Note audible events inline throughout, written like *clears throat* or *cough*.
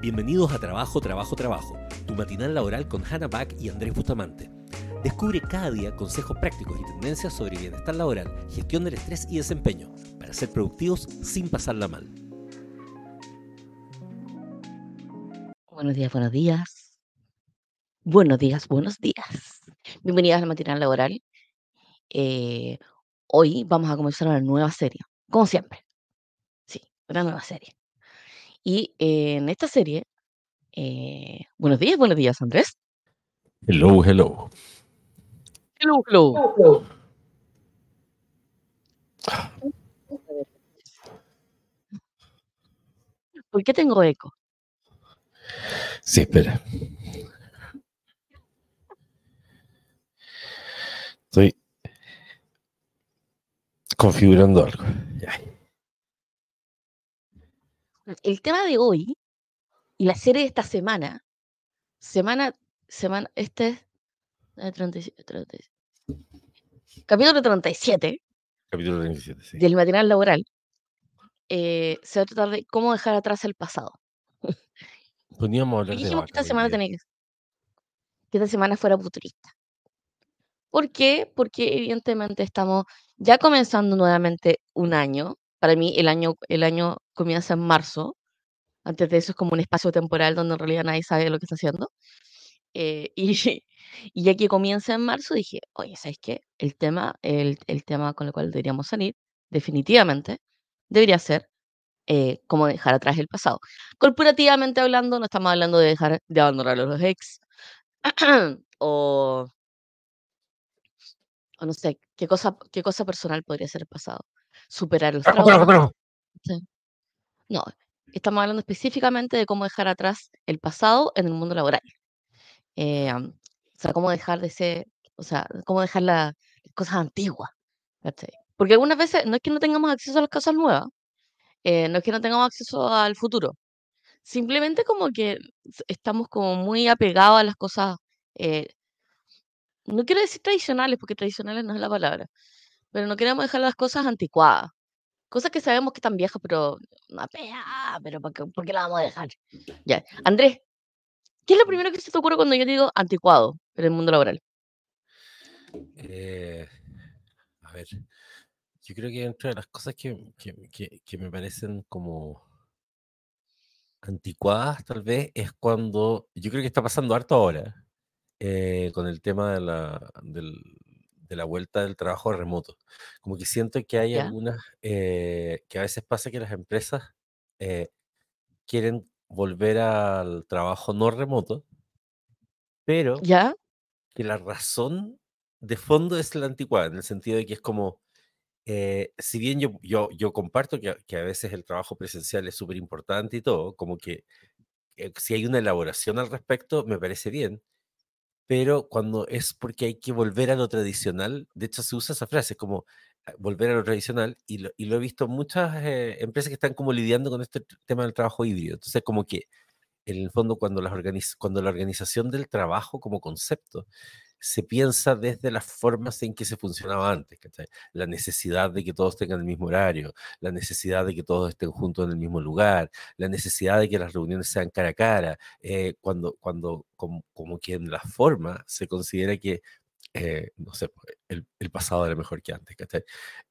Bienvenidos a Trabajo, Trabajo, Trabajo, tu matinal laboral con Hannah Back y Andrés Bustamante. Descubre cada día consejos prácticos y tendencias sobre bienestar laboral, gestión del estrés y desempeño, para ser productivos sin pasarla mal. Buenos días, buenos días. Buenos días, buenos días. Bienvenidas al matinal laboral. Eh, hoy vamos a comenzar una nueva serie, como siempre. Sí, una nueva serie. Y eh, en esta serie, eh, buenos días, buenos días, Andrés. Hello, hello. Hello, hello. ¿Por qué tengo eco? Sí, espera. Estoy configurando algo. Ya. El tema de hoy y la serie de esta semana, semana, semana, este es eh, 37, 37. capítulo 37 Capítulo 37, sí. del material laboral, eh, se va a tratar de cómo dejar atrás el pasado. Poníamos Y hablar de dijimos que esta semana tenía que, que esta semana fuera futurista. ¿Por qué? Porque evidentemente estamos ya comenzando nuevamente un año. Para mí el año, el año comienza en marzo. Antes de eso es como un espacio temporal donde en realidad nadie sabe lo que está haciendo. Eh, *laughs* y, y ya que comienza en marzo, dije, oye, ¿sabes qué? El tema, el, el tema con el cual deberíamos salir, definitivamente, debería ser eh, cómo dejar atrás el pasado. Corporativamente hablando, no estamos hablando de dejar de abandonar a los ex *clears throat* o, o no sé, qué cosa, qué cosa personal podría ser el pasado. Superar los Trabajo, trabajo, traumas. trabajo. Sí. No, estamos hablando específicamente de cómo dejar atrás el pasado en el mundo laboral. Eh, o sea, cómo dejar de ser, o sea, cómo dejar la- las cosas antiguas. ¿cachai? Porque algunas veces no es que no tengamos acceso a las cosas nuevas, eh, no es que no tengamos acceso al futuro, simplemente como que estamos como muy apegados a las cosas, eh, no quiero decir tradicionales, porque tradicionales no es la palabra, pero no queremos dejar las cosas anticuadas. Cosas que sabemos que están viejas, pero pea, pero ¿por qué, por qué las vamos a dejar? Ya. Andrés, ¿qué es lo primero que se te ocurre cuando yo digo anticuado en el mundo laboral? Eh, a ver, yo creo que dentro de las cosas que, que, que- que me parecen como anticuadas, tal vez, es cuando, yo creo que está pasando harto ahora, eh, con el tema de la, del- de la vuelta del trabajo remoto. Como que siento que hay ¿Ya? algunas, eh, que a veces pasa que las empresas eh, quieren volver al trabajo no remoto, pero ¿Ya? que la razón de fondo es la anticuada, en el sentido de que es como, eh, si bien yo, yo, yo comparto que, a- que a veces el trabajo presencial es súper importante y todo, como que eh, si hay una elaboración al respecto, me parece bien, pero cuando es porque hay que volver a lo tradicional, de hecho se usa esa frase como ah, volver a lo tradicional y lo, y lo he visto muchas eh, empresas que están como lidiando con este tema del trabajo híbrido. Entonces como que en el fondo cuando, las organiz- cuando la organización del trabajo como concepto se piensa desde las formas en que se funcionaba antes. La necesidad de que todos tengan el mismo horario, la necesidad de que todos estén juntos en el mismo lugar, la necesidad de que las reuniones sean cara a cara, eh, cuando, cuando como, como que la forma se considera que, eh, no sé, el, el pasado era mejor que antes.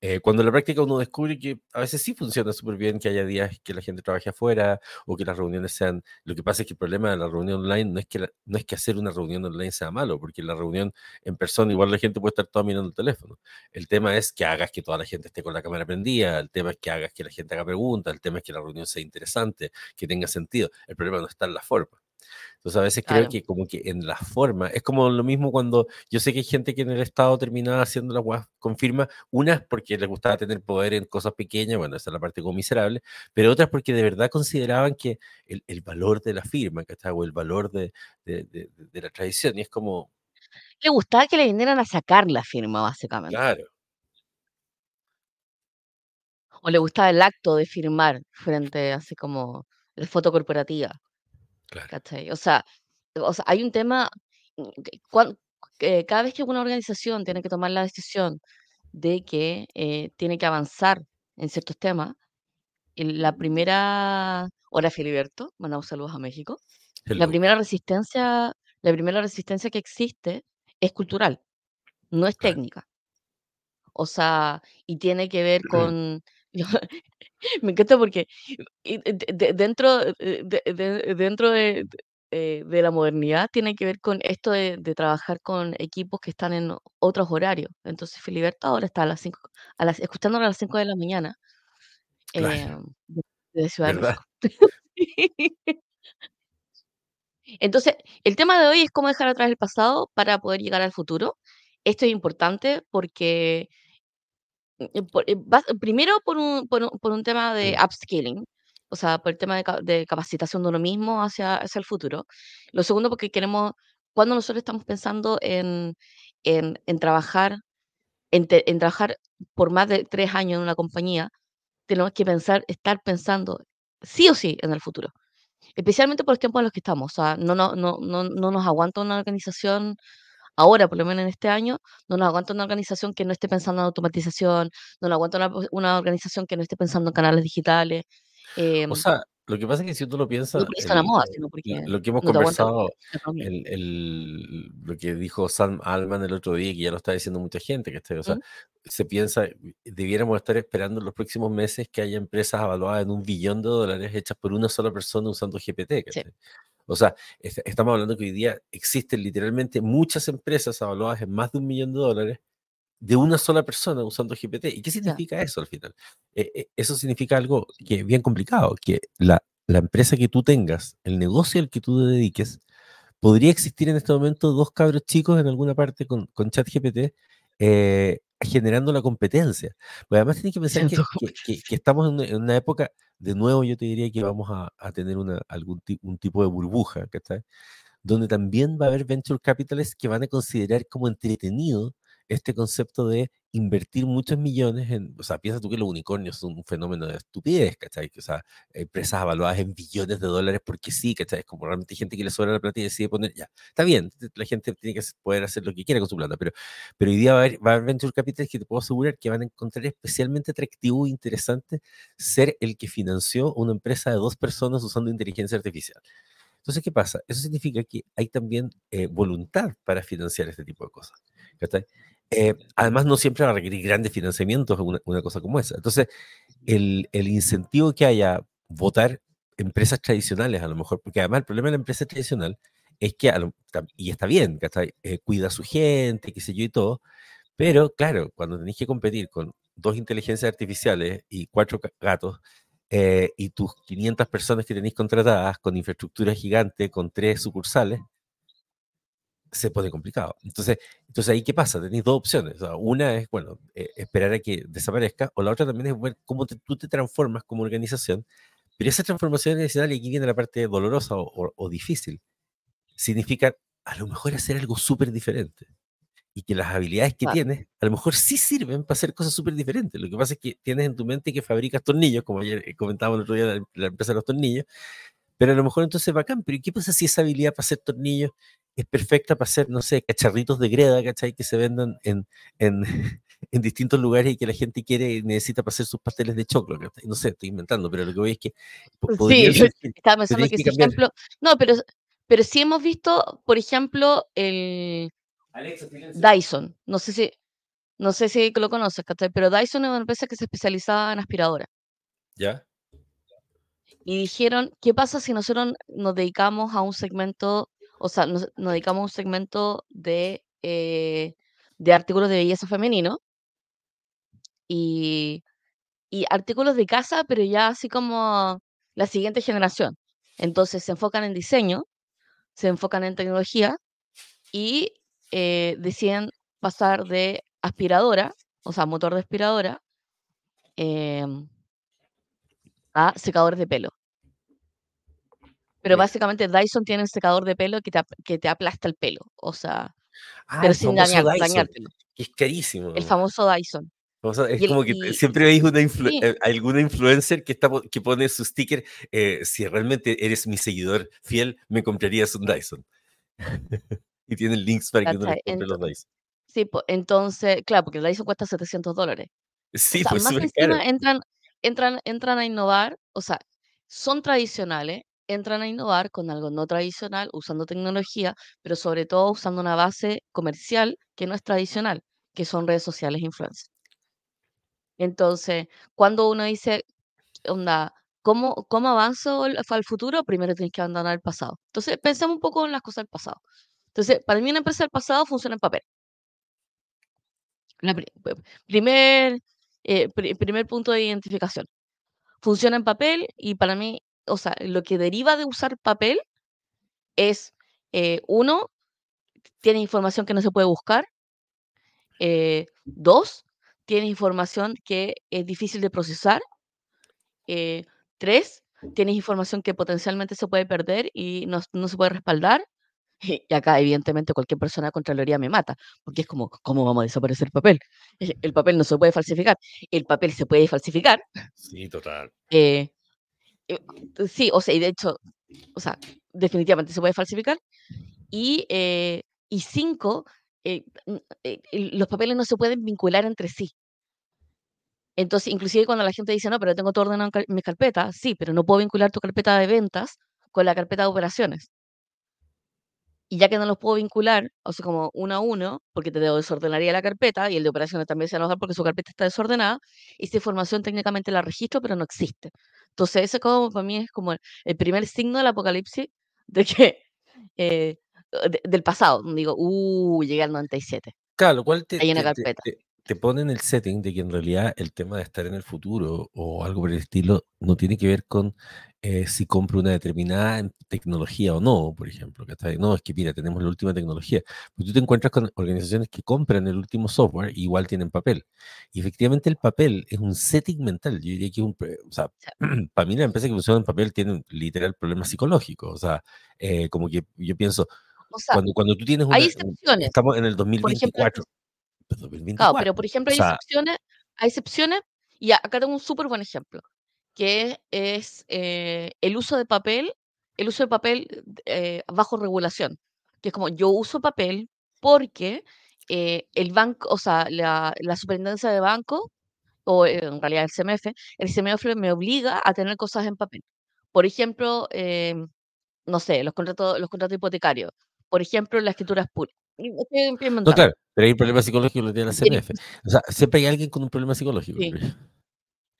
Eh, cuando en la práctica uno descubre que a veces sí funciona súper bien, que haya días que la gente trabaje afuera o que las reuniones sean... Lo que pasa es que el problema de la reunión online no es que, la- no es que hacer una reunión online sea malo, porque la reunión en persona igual la gente puede estar toda mirando el teléfono. El tema es que hagas que toda la gente esté con la cámara prendida, el tema es que hagas que la gente haga preguntas, el tema es que la reunión sea interesante, que tenga sentido. El problema no está en la forma. Entonces a veces creo que como que en la forma, es como lo mismo cuando yo sé que hay gente que en el Estado terminaba haciendo las weas con firma, unas porque les gustaba tener poder en cosas pequeñas, bueno, esa es la parte como miserable, pero otras porque de verdad consideraban que el, el valor de la firma, ¿cachai? O el valor de, de, de- de- de la tradición, y es como, Le gustaba que le vinieran a sacar la firma, básicamente. claro, O le gustaba el acto de firmar frente, así como la foto corporativa, claro, ¿cachai? O sea, o sea, hay un tema, mm, que cuan- que cada vez que una organización tiene que tomar la decisión de que eh, tiene que avanzar en ciertos temas, el- la primera, hola Filiberto, mandamos saludos a México. La Hello. primera resistencia, la primera resistencia que existe es cultural, no es Claro. técnica. O sea, y tiene que ver con, yo- *laughs* me encanta porque y de- de- dentro, eh, de, de- dentro de, de de la modernidad tiene que ver con esto de, de trabajar con equipos que están en otros horarios. Entonces Filiberto ahora está a las 5, a las, escuchándolo a las 5 de la mañana Claro, de, de Ciudad de ¿verdad? México. *laughs* Entonces, el tema de hoy es cómo dejar atrás el pasado para poder llegar al futuro. Esto es importante porque, por- eh, primero por un, por un, por un tema de upskilling, o sea, por el tema de, de capacitación de uno mismo hacia, hacia el futuro. Lo segundo porque queremos, cuando nosotros estamos pensando en, en, en trabajar, en, te- en trabajar por más de tres años en una compañía, tenemos que pensar, estar pensando sí o sí en el futuro. Especialmente por los tiempos en los que estamos. O sea, no, no, no, no, no nos aguanta una organización, ahora, por lo menos en este año, no nos aguanta una organización que no esté pensando en automatización, no nos aguanta una, una organización que no esté pensando en canales digitales. eh, O sea, lo que pasa es que si tú lo no piensas, el, moda, eh, sino porque lo que hemos no la conversado, la el, el- lo que dijo Sam Alman el otro día, que ya lo está diciendo mucha gente, que está, o sea, ¿Mm? se piensa, debiéramos estar esperando en los próximos meses que haya empresas evaluadas en un billón de dólares hechas por una sola persona usando GPT. Sí. O sea, est- estamos hablando que hoy día existen literalmente muchas empresas evaluadas en más de un millón de dólares de una sola persona usando GPT. ¿Y qué significa eso al final? Eh, eh, eso significa algo que es bien complicado, que la, la empresa que tú tengas, el negocio al que tú te dediques, podría existir en este momento dos cabros chicos en alguna parte con, con ChatGPT eh, generando la competencia. Pues además tienes que pensar *laughs* que, siento que- que- que estamos en una época, de nuevo yo te diría que vamos a, tener una, algún un tipo de burbuja, ¿cachai? donde también va a haber venture capitalists que van a considerar como entretenido este concepto de invertir muchos millones en, o sea, piensa tú que los unicornios son un fenómeno de estupidez, ¿cachai? O sea, empresas evaluadas en billones de dólares porque sí, ¿cachai? Es como realmente gente que le sobra la plata y decide poner, ya, está bien, la gente tiene que poder hacer lo que quiera con su plata, pero, pero hoy día va a, haber, va a haber venture capitalists que te puedo asegurar que van a encontrar especialmente atractivo e interesante ser el que financió una empresa de dos personas usando inteligencia artificial. Entonces, ¿qué pasa? Eso significa que hay también eh, voluntad para financiar este tipo de cosas. ¿cachai? Eh, además, no siempre va a requerir grandes financiamientos una, una cosa como esa. Entonces, el, el incentivo que haya votar empresas tradicionales, a lo mejor, porque además el problema de la empresa tradicional es que, y está bien, ¿cachai? Eh, cuida a su gente, qué sé yo y todo, pero claro, cuando tenéis que competir con dos inteligencias artificiales y cuatro gatos, eh, y tus 500 personas que tenéis contratadas con infraestructura gigante, con tres sucursales, se pone complicado. Entonces, entonces ahí, ¿qué pasa? Tenéis dos opciones. O sea, una es, bueno, eh, esperar a que desaparezca, o la otra también es ver cómo te- tú te transformas como organización. Pero esa transformación adicional, y aquí viene la parte dolorosa o, o- o difícil, significa a lo mejor hacer algo súper diferente. Y que las habilidades que claro. tienes, a lo mejor sí sirven para hacer cosas súper diferentes. Lo que pasa es que tienes en tu mente que fabricas tornillos, como ayer eh, comentábamos el otro día, la, la empresa de los tornillos, pero a lo mejor entonces bacán, pero ¿y qué pasa si esa habilidad para hacer tornillos es perfecta para hacer, no sé, cacharritos de greda, ¿cachai? Que se vendan en, en, *laughs* en distintos lugares y que la gente quiere y necesita para hacer sus pasteles de choclo, ¿cachai? No sé, estoy inventando, pero lo que voy es que podría Sí, estaba pensando que que ese cambiar. ejemplo, no, pero, pero sí hemos visto, por ejemplo, el Alexa. Dyson. No sé si, no sé si lo conoces, ¿cachai? Pero Dyson es una empresa que se especializaba en aspiradoras. ¿Ya? Y dijeron, ¿qué pasa si nosotros nos dedicamos a un segmento, o sea, nos, dedicamos a un segmento de, eh, de artículos de belleza femenino y, y artículos de casa, pero ya así como la siguiente generación? Entonces se enfocan en diseño, se enfocan en tecnología y eh, deciden pasar de aspiradora, o sea, motor de aspiradora, em, a secadores de pelo. Pero básicamente Dyson tiene un secador de pelo que te, que te aplasta el pelo, o sea, Ah, pero sin dañar, dañártelo. es carísimo. El famoso Dyson. O sea, es el- como que y- siempre veis una influ- sí. eh, alguna influencer que, está, que pone su sticker, eh, si realmente eres mi seguidor fiel, me comprarías un Dyson. *laughs* y tienen links para que uno les compre los Dyson. Sí, po, entonces, claro, porque el Dyson cuesta 700 dólares. O Sí, sea, pues más encima caro. entran, entran, entran a innovar, o sea, son tradicionales, entran a innovar con algo no tradicional, usando tecnología, pero sobre todo usando una base comercial que no es tradicional, que son redes sociales e influencers. Entonces, cuando uno dice, onda, ¿cómo, cómo avanzo al, futuro? Primero tienes que abandonar el pasado. Entonces, pensemos un poco en las cosas del pasado. Entonces, para mí una empresa del pasado funciona en papel. La primer, eh, pri- primer punto de identificación. Funciona en papel y para mí, o sea, lo que deriva de usar papel es, eh, uno, tiene información que no se puede buscar. eh, dos, tiene información que es difícil de procesar. eh, tres, tienes información que potencialmente se puede perder y no, no se puede respaldar. *laughs* Y acá, evidentemente, cualquier persona de Contraloría me mata, porque es como, ¿cómo vamos a desaparecer el papel? Eh, *laughs* El papel no se puede falsificar. El papel se puede falsificar. Sí, total. eh, sí, o sea, y de hecho, o sea, definitivamente se puede falsificar. Y, eh, y cinco, eh, eh, los papeles no se pueden vincular entre sí. Entonces, inclusive cuando la gente dice, no, pero tengo todo ordenado en mis carpetas, sí, pero no puedo vincular tu carpeta de ventas con la carpeta de operaciones. Y ya que no los puedo vincular, o sea, como uno a uno, porque te desordenaría la carpeta y el de operaciones también se va a enojar porque su carpeta está desordenada, esa información técnicamente la registro, pero no existe. Entonces, ese como para mí es como el, primer signo del apocalipsis de que *laughs* eh, de- del pasado. Digo, uh, llegué al 97. Claro, lo cual te, Hay una te, carpeta. te- te pone en el setting de que en realidad el tema de estar en el futuro o algo por el estilo no tiene que ver con eh, si compro una determinada tecnología o no, por ejemplo. ¿cachai? No, es que mira, tenemos la última tecnología. Pues tú te encuentras con organizaciones que compran el último software y igual tienen papel. Y efectivamente el papel es un setting mental. Yo diría que un, o sea, *clears throat* para mí la empresa que funciona en papel tiene un literal problema psicológico. O sea, eh, como que yo pienso, o sea, cuando, cuando tú tienes hay una, un- excepciones. estamos en el Por ejemplo, 2024, pues, Claro, 2024. pero por ejemplo O hay sea, excepciones, hay excepciones, y acá tengo un súper buen ejemplo, que es eh, el uso de papel, el uso de papel eh, bajo regulación, que es como yo uso papel porque eh, el banco, o sea, la, la superintendencia de banco, o eh, en realidad el CMF, el CMF me obliga a tener cosas en papel. Por ejemplo, em, no sé, los contratos, los contratos hipotecarios, por ejemplo, la escritura es pública. Estoy no, claro, pero hay un problema psicológico que lo tiene la CMF. O sea, siempre hay alguien con un problema psicológico. sí,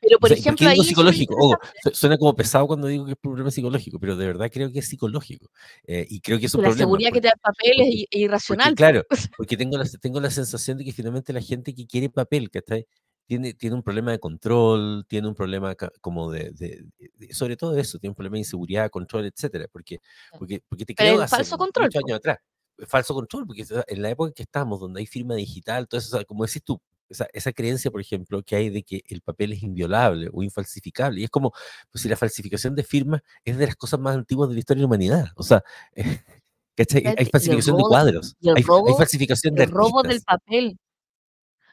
pero O por sea, ¿y por qué ejemplo ahí psicológico? Ojo, suena como pesado cuando digo que es un problema psicológico, pero de verdad creo que es psicológico. Eh, y creo que es un que la problema. seguridad que Porque, te da el papel es porque, porque, irracional. po. claro, *laughs* porque tengo la, tengo la sensación de que finalmente la gente que quiere papel, ¿cachai? Tiene, tiene un problema de control, tiene un problema como de, de- de- sobre todo eso, tiene un problema de inseguridad, control, etcétera. Porque, porque, porque te creo hace falso control. muchos po. años atrás, falso control, porque en la época en que estamos, donde hay firma digital, todo eso, o sea, como decís tú, esa, esa creencia, por ejemplo, que hay de que el papel es inviolable o infalsificable. Y es como, pues si la falsificación de firmas es de las cosas más antiguas de la historia de la humanidad. O sea, *laughs* ¿cachai? Hay falsificación de cuadros, hay, falsificación de el robo del papel.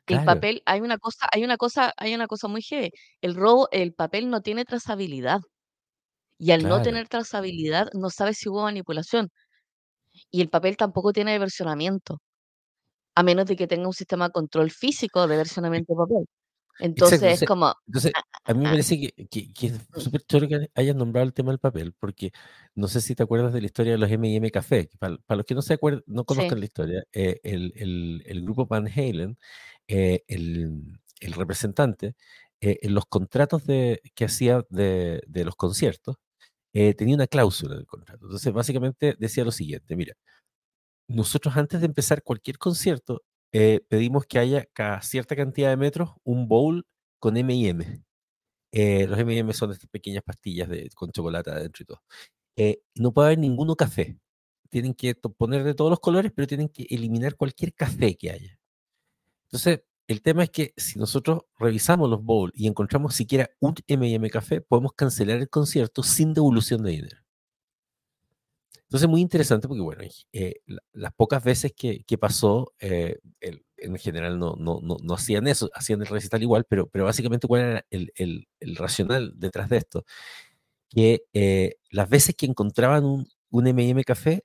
El Claro, papel, hay una cosa, hay una cosa, hay una cosa muy heavy. El robo, el papel no tiene trazabilidad. Y al no claro. tener trazabilidad, no sabes si hubo manipulación. Y el papel tampoco tiene versionamiento, a menos de que tenga un sistema de control físico de versionamiento de papel. Exacto. Entonces es como, entonces, a mí me ah, parece que, que, que es mm, súper choro que hayas nombrado el tema del papel, porque no sé si te acuerdas de la historia de los M&M Café. Para, para los que no se acuerdan, no sí, conozcan la historia, eh, el, el, el grupo Van Halen, eh, el, el representante, eh, en los contratos de, que hacía de, de los conciertos, eh, tenía una cláusula en el contrato. Entonces, básicamente decía lo siguiente, mira, nosotros antes de empezar cualquier concierto, eh, pedimos que haya cada cierta cantidad de metros un bowl con M&M. Eh, los M&M son estas pequeñas pastillas de, con chocolate adentro y todo. Eh, no puede haber ninguno café. Tienen que poner de todos los colores, pero tienen que eliminar cualquier café que haya. Entonces, el tema es que si nosotros revisamos los bowls y encontramos siquiera un M&M café, podemos cancelar el concierto sin devolución de dinero. Entonces, muy interesante porque, bueno, eh, la- las pocas veces que, que pasó, eh, el- en general no, no, no, no hacían eso, hacían el recital igual, pero, pero básicamente, ¿cuál era el, el, el racional detrás de esto? Que eh, las veces que encontraban un, un M&M café,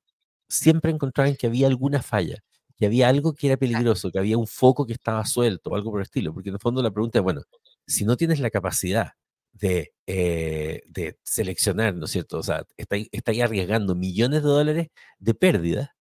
siempre encontraban que había alguna falla, que había algo que era peligroso, que había un foco que estaba suelto o algo por el estilo, porque en el fondo la pregunta es, bueno, si no tienes la capacidad de, eh, de seleccionar, ¿no es cierto? O sea, estáis está arriesgando millones de dólares de pérdida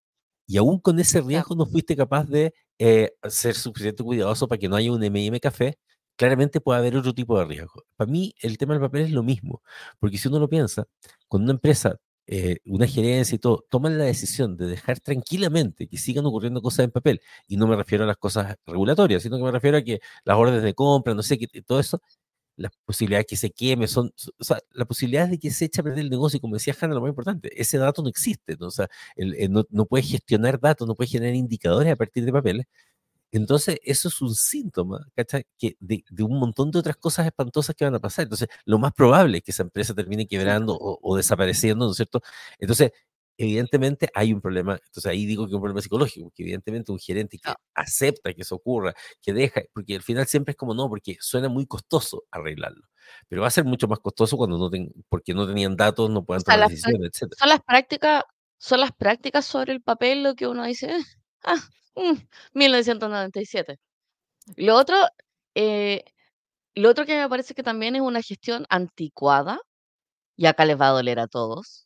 y aún con ese riesgo no fuiste capaz de eh, ser suficiente cuidadoso para que no haya un M&M café, claramente puede haber otro tipo de riesgo. Para mí el tema del papel es lo mismo, porque si uno lo piensa, cuando una empresa, eh, una gerencia y todo, toman la decisión de dejar tranquilamente que sigan ocurriendo cosas en papel, y no me refiero a las cosas regulatorias, sino que me refiero a que las órdenes de compra, no sé, qué todo eso, las posibilidades de que se queme, son, o sea, las posibilidades de que se eche a perder el negocio, como decía Hanna, lo más importante, ese dato no existe, ¿no? o sea, el, no, no puedes gestionar datos, no puedes generar indicadores a partir de papeles. Entonces, eso es un síntoma, ¿cachai? Que de, de, un montón de otras cosas espantosas que van a pasar. Entonces, lo más probable es que esa empresa termine quebrando o, o desapareciendo, ¿no es cierto? Entonces, evidentemente hay un problema, entonces ahí digo que es un problema psicológico, porque evidentemente un gerente que acepta que eso ocurra, que deja, porque al final siempre es como no, porque suena muy costoso arreglarlo, pero va a ser mucho más costoso cuando no ten, porque no tenían datos, no puedan tomar decisiones, etc. Son las prácticas, son las prácticas sobre el papel lo que uno dice, ah, mmm, 1997. Lo otro, eh, lo otro que me parece que también es una gestión anticuada, y acá les va a doler a todos,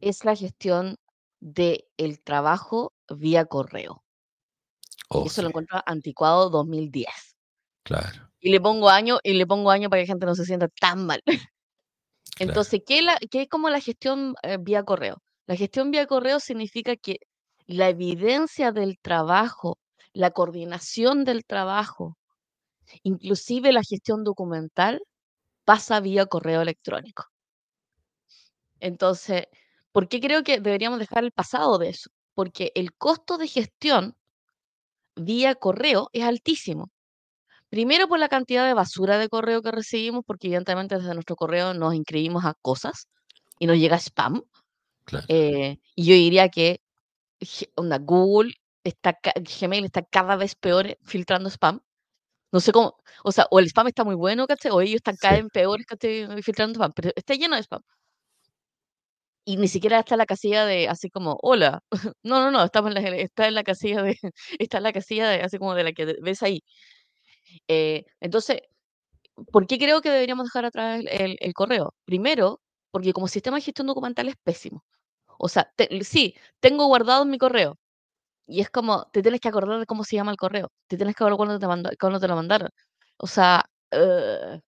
es la gestión del el trabajo vía correo. Oh, eso lo encuentro anticuado 2010. claro, Y le pongo año, y le pongo año para que la gente no se sienta tan mal. *laughs* claro, Entonces, ¿qué, la, qué es como la gestión eh, vía correo? La gestión vía correo significa que la evidencia del trabajo, la coordinación del trabajo, inclusive la gestión documental, pasa vía correo electrónico. Entonces, ¿por qué creo que deberíamos dejar el pasado de eso? Porque el costo de gestión vía correo es altísimo. Primero por la cantidad de basura de correo que recibimos, porque evidentemente desde nuestro correo nos inscribimos a cosas y nos llega spam. claro. Eh, y yo diría que onda, Google está, Gmail está cada vez peor filtrando spam. No sé cómo, o sea, o el spam está muy bueno, ¿cachai? O ellos están cada Sí, vez peores, ¿cachai? Filtrando spam, pero está lleno de spam. Y ni siquiera está en la casilla de así como, hola. *laughs* No, no, no, estamos en la, está en la casilla de, *laughs* está en la casilla de así como de la que ves ahí. Eh, entonces, ¿por qué creo que deberíamos dejar atrás el, el- el correo? Primero, porque como sistema de gestión documental es pésimo. O sea, te- sí, tengo guardado en mi correo. Y es como, te tienes que acordar de cómo se llama el correo. Te tienes que acordar cuándo te, manda- cuándo te lo mandaron. O sea, ugh.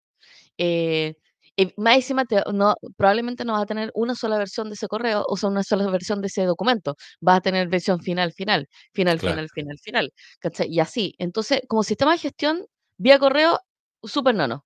Eh, y más encima te- no, probablemente no vas a tener una sola versión de ese correo, o sea, una sola versión de ese documento. Vas a tener versión final, final, final, claro. final, final, final. ¿cachai? Y así. Entonces, como sistema de gestión, vía correo, súper nono.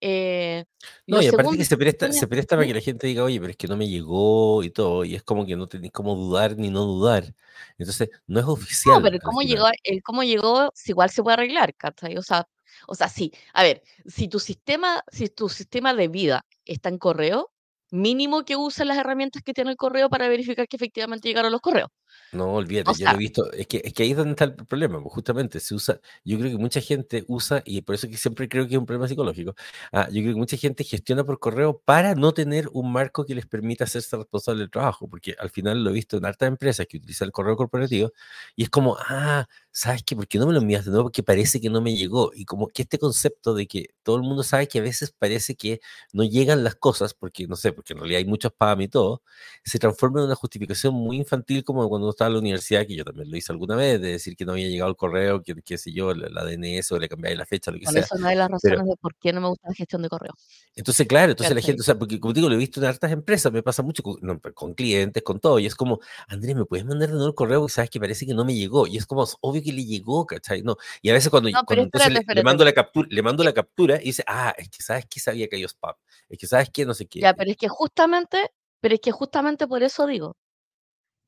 Eh, No, y aparte que se presta, se presta para que la gente diga, oye, pero es que no me llegó y todo, y es como que no tenéis cómo dudar ni no dudar. Entonces, no es No, oficial pero el cómo llegó, el cómo llegó, igual se puede arreglar, ¿cachai? O sea, o sea, sí. A ver, si tu sistema, si tu sistema de vida está en correo, mínimo que uses las herramientas que tiene el correo para verificar que efectivamente llegaron los correos. No, O olvídate, yo lo he sea, visto, es que, es que ahí es donde está el problema, pues justamente se usa, yo creo que mucha gente usa, y por eso que siempre creo que es un problema psicológico, ah, yo creo que mucha gente gestiona por correo para no tener un marco que les permita hacerse responsable del trabajo, porque al final lo he visto en hartas empresas que utilizan el correo corporativo, y es como, ah, ¿sabes qué? ¿Por qué no me lo envías de nuevo? Porque parece que no me llegó, y como que este concepto de que todo el mundo sabe que a veces parece que no llegan las cosas, porque no sé, porque en realidad hay muchos spam y todo, se transforma en una justificación muy infantil como cuando uno estaba en la universidad, que yo también lo hice alguna vez, de decir que no había llegado el correo, que qué sé yo, la, la DNS o le cambiáis la fecha, lo que bueno, sea. eso es una de las Pero razones de por qué no me gusta la gestión de correo. entonces, claro, entonces la gente, o sea, porque como digo, lo he visto en hartas empresas, me pasa mucho con, no, pues, con clientes, con todo, y es como, Andrés, ¿me puedes mandar de nuevo el correo? Porque sabes que parece que no me llegó, y es como, es obvio que le llegó, ¿cachai? No, y a veces cuando, No, pero cuando entonces espérate, le, espérate. mando la captura, le mando la captura y dice, ah, es que sabes que sabía que hay spam, es que sabes que no sé qué. Ya, pero es que justamente, pero es que justamente por eso digo,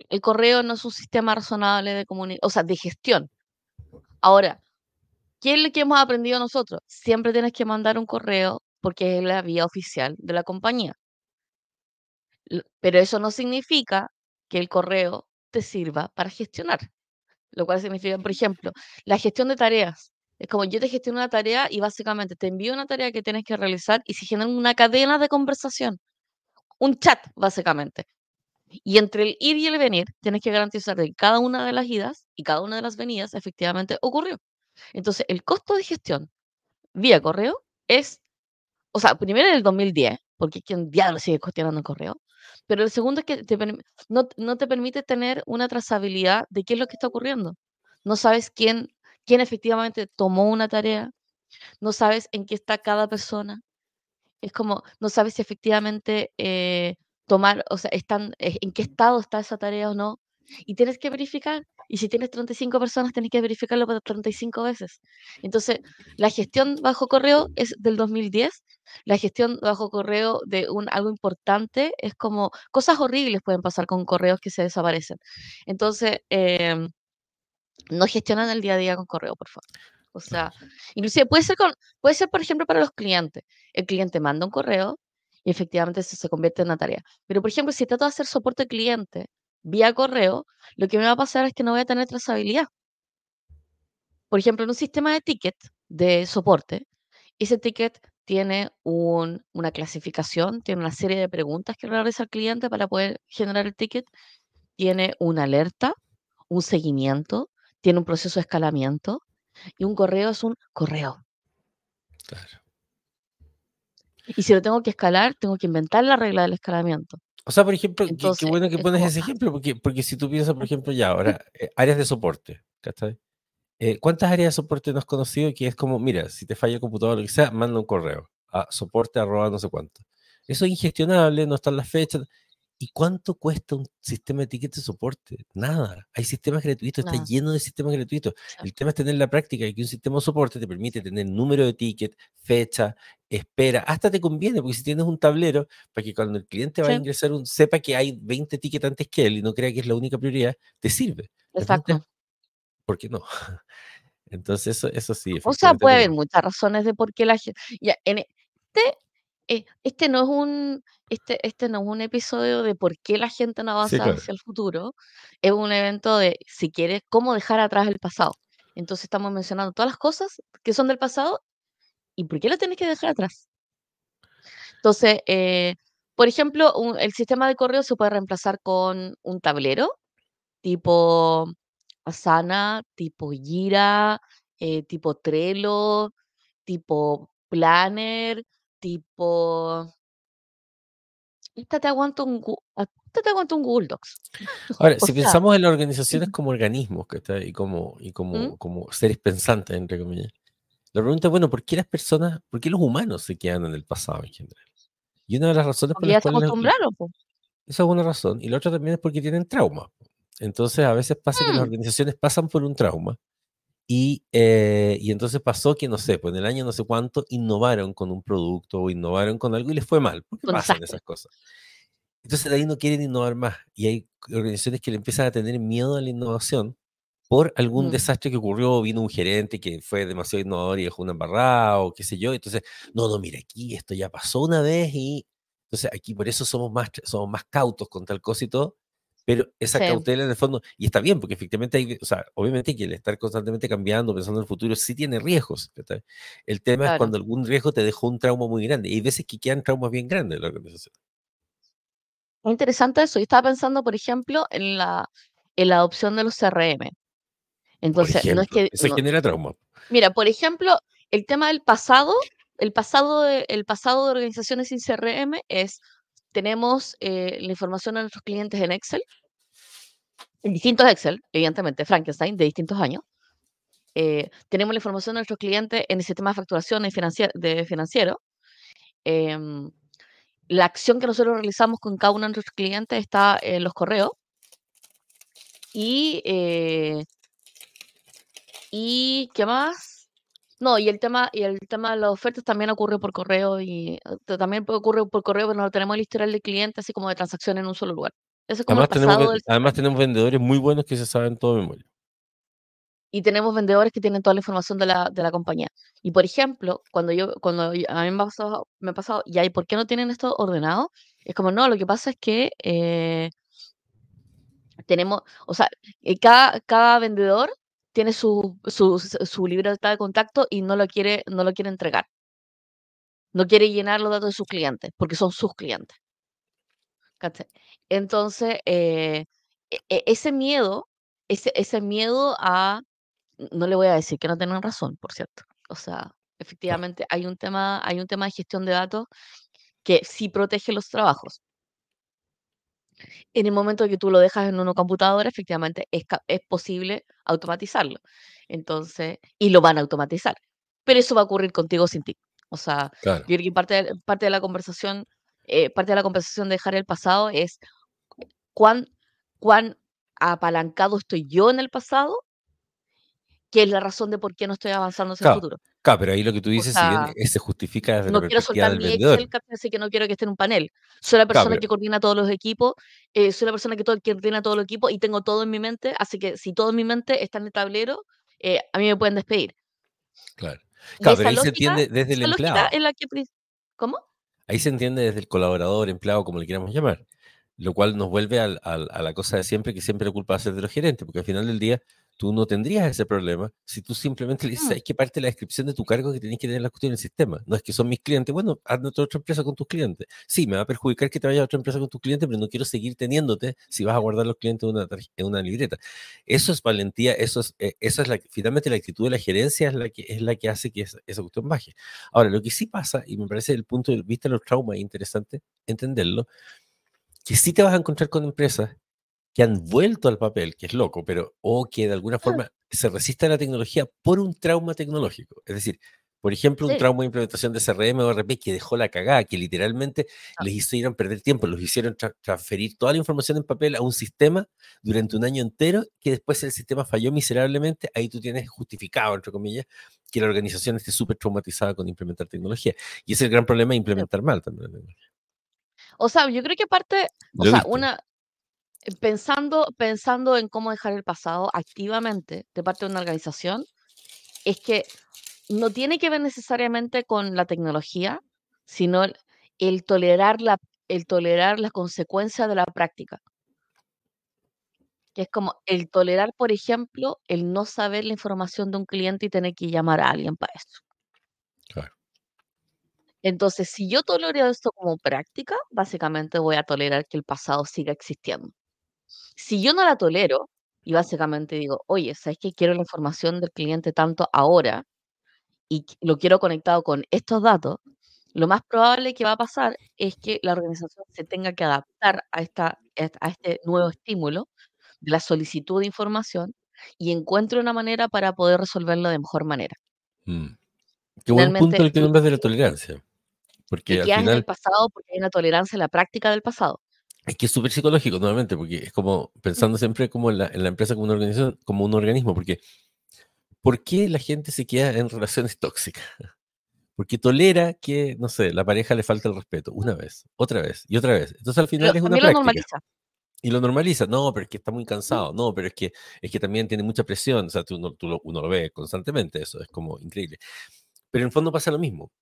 el correo no es un sistema razonable de comunicación, o sea, de gestión. Ahora, ¿qué es lo que hemos aprendido nosotros? Siempre tienes que mandar un correo porque es la vía oficial de la compañía. Pero eso no significa que el correo te sirva para gestionar. Lo cual significa, por ejemplo, la gestión de tareas. Es como yo te gestiono una tarea y básicamente te envío una tarea que tienes que realizar y se genera una cadena de conversación, un chat, básicamente. Y entre el ir y el venir, tienes que garantizar que cada una de las idas y cada una de las venidas efectivamente ocurrió. Entonces, el costo de gestión vía correo es o sea, primero en el 2010, porque quien diablo sigue cuestionando el correo, pero el segundo es que no, no te permite tener una trazabilidad de qué es lo que está ocurriendo. No sabes quién, quién efectivamente tomó una tarea, no sabes en qué está cada persona. Es como, no sabes si efectivamente eh, tomar, o sea, están, eh, en qué estado está esa tarea o no. Y tienes que verificar. Y si tienes 35 personas, tienes que verificarlo para 35 veces. Entonces, la gestión bajo correo es del 2010. La gestión bajo correo de un, algo importante es como cosas horribles pueden pasar con correos que se desaparecen. Entonces, em, no gestionan el día a día con correo, por favor. O sea, inclusive puede ser, con, puede ser, por ejemplo, para los clientes. El cliente manda un correo y efectivamente eso se convierte en una tarea. Pero, por ejemplo, si trato de hacer soporte cliente vía correo, lo que me va a pasar es que no voy a tener trazabilidad. Por ejemplo, en un sistema de ticket de soporte, ese ticket tiene un, una clasificación, tiene una serie de preguntas que realiza el cliente para poder generar el ticket, tiene una alerta, un seguimiento, tiene un proceso de escalamiento y un correo es un correo. Claro. Y si lo tengo que escalar, tengo que inventar la regla del escalamiento. O sea, por ejemplo, qué, bueno que pones ese ejemplo, porque, porque si tú piensas, por *laughs* ejemplo, ya ahora, eh, áreas de soporte, ¿cachai? Eh, ¿Cuántas áreas de soporte no has conocido que es como, mira, si te falla el computador o lo que sea, manda un correo a soporte arroba no sé cuánto? Eso es ingestionable, no están las fechas. ¿Y cuánto cuesta un sistema de etiqueta de soporte? Nada. Hay sistemas gratuitos, está lleno de sistemas gratuitos. El tema es tener la práctica y que un sistema de soporte te permite tener número de ticket, fecha, espera. Hasta te conviene, porque si tienes un tablero, para que cuando el cliente va a ingresar, un, sepa que hay 20 tickets antes que él y no crea que es la única prioridad, te sirve. Exacto. ¿Por qué no? *laughs* Entonces, eso, eso sí. O sea, puede haber muchas razones de por qué la gente. Ya, en este eh, este no es un este este no es un episodio de por qué la gente no avanza hacia el futuro, es un evento de, si quieres, cómo dejar atrás el pasado. Entonces, estamos mencionando todas las cosas que son del pasado, ¿y por qué las tienes que dejar atrás? Entonces, eh, por ejemplo, el sistema de correo se puede reemplazar con un tablero tipo Asana, tipo Jira, eh, tipo Trello, tipo Planner, tipo... Esta te aguanto un, te aguanto un Google Docs. *laughs* Ahora, si pensamos en las organizaciones como organismos que está, y, como, y como, ¿Mm? como seres pensantes, entre comillas, la pregunta es, bueno, ¿por qué las personas, por qué los humanos se quedan en el pasado en general? Y una de las razones por las cuales... Esa es una razón. Y la otra también es porque tienen trauma. Entonces, a veces pasa que las mm. organizaciones pasan por un trauma y, eh, y, entonces pasó que, no sé, pues en el año no sé cuánto innovaron con un producto o innovaron con algo y les fue mal. ¿Por qué pasan esas cosas? Entonces de ahí no quieren innovar más. Y hay organizaciones que le empiezan a tener miedo a la innovación por algún mm. desastre que ocurrió, vino un gerente que fue demasiado innovador y dejó una embarrada o qué sé yo. Entonces, no, no, mira, aquí esto ya pasó una vez y entonces aquí por eso somos más, somos más cautos con tal cosa y todo pero esa cautela en el fondo, y está bien, porque efectivamente hay, o sea, obviamente que el estar constantemente cambiando, pensando en el futuro, sí tiene riesgos. El tema es cuando algún riesgo te dejó un trauma muy grande, y hay veces que quedan traumas bien grandes en la organización. Interesante eso. Yo estaba pensando, por ejemplo, en la, en la adopción de los CRM. Entonces, no es que. Eso genera trauma. Mira, por ejemplo, el tema del pasado, el pasado de, el pasado de organizaciones sin CRM es tenemos eh, la información de nuestros clientes en Excel, en distintos Excel, evidentemente, Frankenstein, de distintos años. Eh, tenemos la información de nuestros clientes en el sistema de facturación de financiero. Em, la acción que nosotros realizamos con cada uno de nuestros clientes está en los correos. Y, eh, y ¿qué más? No, y el tema, y el tema de las ofertas también ocurre por correo y también ocurre por correo, pero no tenemos el historial de cliente así como de transacción en un solo lugar. Eso es como además, tenemos, además tenemos vendedores muy buenos que se saben todo de memoria. Y tenemos vendedores que tienen toda la información de la, de la compañía. Y por ejemplo, cuando yo, cuando a mí me ha pasado, me ha pasado, ¿y por qué no tienen esto ordenado? Es como, no, lo que pasa es que eh, tenemos, o sea, eh, cada, cada vendedor tiene su, su, su libertad de contacto y no lo quiere, no lo quiere entregar. No quiere llenar los datos de sus clientes, porque son sus clientes. Entonces, eh, e, e, ese miedo, ese, ese miedo a, no le voy a decir que no tienen razón, por cierto. O sea, efectivamente hay un tema, hay un tema de gestión de datos que sí protege los trabajos. En el momento que tú lo dejas en una computadora, efectivamente es, es posible automatizarlo. Entonces, y lo van a automatizar. Pero eso va a ocurrir contigo sin ti. O sea, yo creo que parte de, parte de la conversación, eh, parte de la conversación de dejar el pasado es cuán, cuán apalancado estoy yo en el pasado, que es la razón de por qué no estoy avanzando hacia el futuro. Claro, pero ahí lo que tú dices, si bien se justifica desde no quiero soltar mi Excel, así que no quiero que esté en un panel. Soy la persona que coordina todos los equipos, eh, soy la persona que, todo, que coordina todos los equipos y tengo todo en mi mente, así que si todo en mi mente está en el tablero, eh, a mí me pueden despedir. Claro. Claro, pero ahí se entiende desde el empleado. ¿Cómo? Ahí se entiende desde el colaborador, empleado, como le queramos llamar. Lo cual nos vuelve a la cosa de siempre, que siempre la culpa es de los gerentes, porque al final del día tú no tendrías ese problema si tú simplemente le dices, mm. que parte de la descripción de tu cargo que tienes que tener la cuestión en el sistema. No es que son mis clientes, bueno, hazme otra empresa con tus clientes. Sí, me va a perjudicar que te vayas a otra empresa con tus clientes, pero no quiero seguir teniéndote si vas a guardar los clientes en una, en una libreta. Eso es valentía, eso es, eh, eso es la, finalmente la actitud de la gerencia es la que, es la que hace que esa, esa cuestión baje. Ahora, lo que sí pasa, y me parece el punto de vista de los traumas interesante entenderlo, que sí te vas a encontrar con empresas que han vuelto al papel, que es loco, pero o que de alguna forma se resiste a la tecnología por un trauma tecnológico. Es decir, por ejemplo, un trauma de implementación de CRM o RP que dejó la cagada, que literalmente ah. les hicieron perder tiempo, los hicieron transferir toda la información en papel a un sistema durante un año entero, que después el sistema falló miserablemente, ahí tú tienes justificado, entre comillas, que la organización esté súper traumatizada con implementar tecnología. Y es el gran problema de implementar mal también. O sea, yo creo que parte, o sea, una, pensando, pensando en cómo dejar el pasado activamente de parte de una organización, es que no tiene que ver necesariamente con la tecnología, sino el, tolerar la, el tolerar las consecuencias de la práctica. Que es como el tolerar, por ejemplo, el no saber la información de un cliente y tener que llamar a alguien para eso. Claro. Entonces, si yo tolero esto como práctica, básicamente voy a tolerar que el pasado siga existiendo. Si yo no la tolero y básicamente digo, oye, ¿sabes qué? Quiero la información del cliente tanto ahora y lo quiero conectado con estos datos, lo más probable que va a pasar es que la organización se tenga que adaptar a, esta, a este nuevo estímulo de la solicitud de información y encuentre una manera para poder resolverlo de mejor manera. Mm. Qué buen punto el que nombras de la tolerancia. Porque al final... en el pasado porque hay una tolerancia en la práctica del pasado. Es que es súper psicológico nuevamente, porque es como pensando siempre como en la, en la, empresa como una organización, como un organismo, porque ¿por qué la gente se queda en relaciones tóxicas? *laughs* Porque tolera que, no sé, la pareja le falta el respeto una vez, otra vez y otra vez. Entonces al final es una práctica. Lo normaliza. Y lo normaliza. No, pero es que está muy cansado. No, pero es que, es que también tiene mucha presión. O sea, tú, tú lo, uno lo ve constantemente, eso es como increíble. Pero en el fondo pasa lo mismo.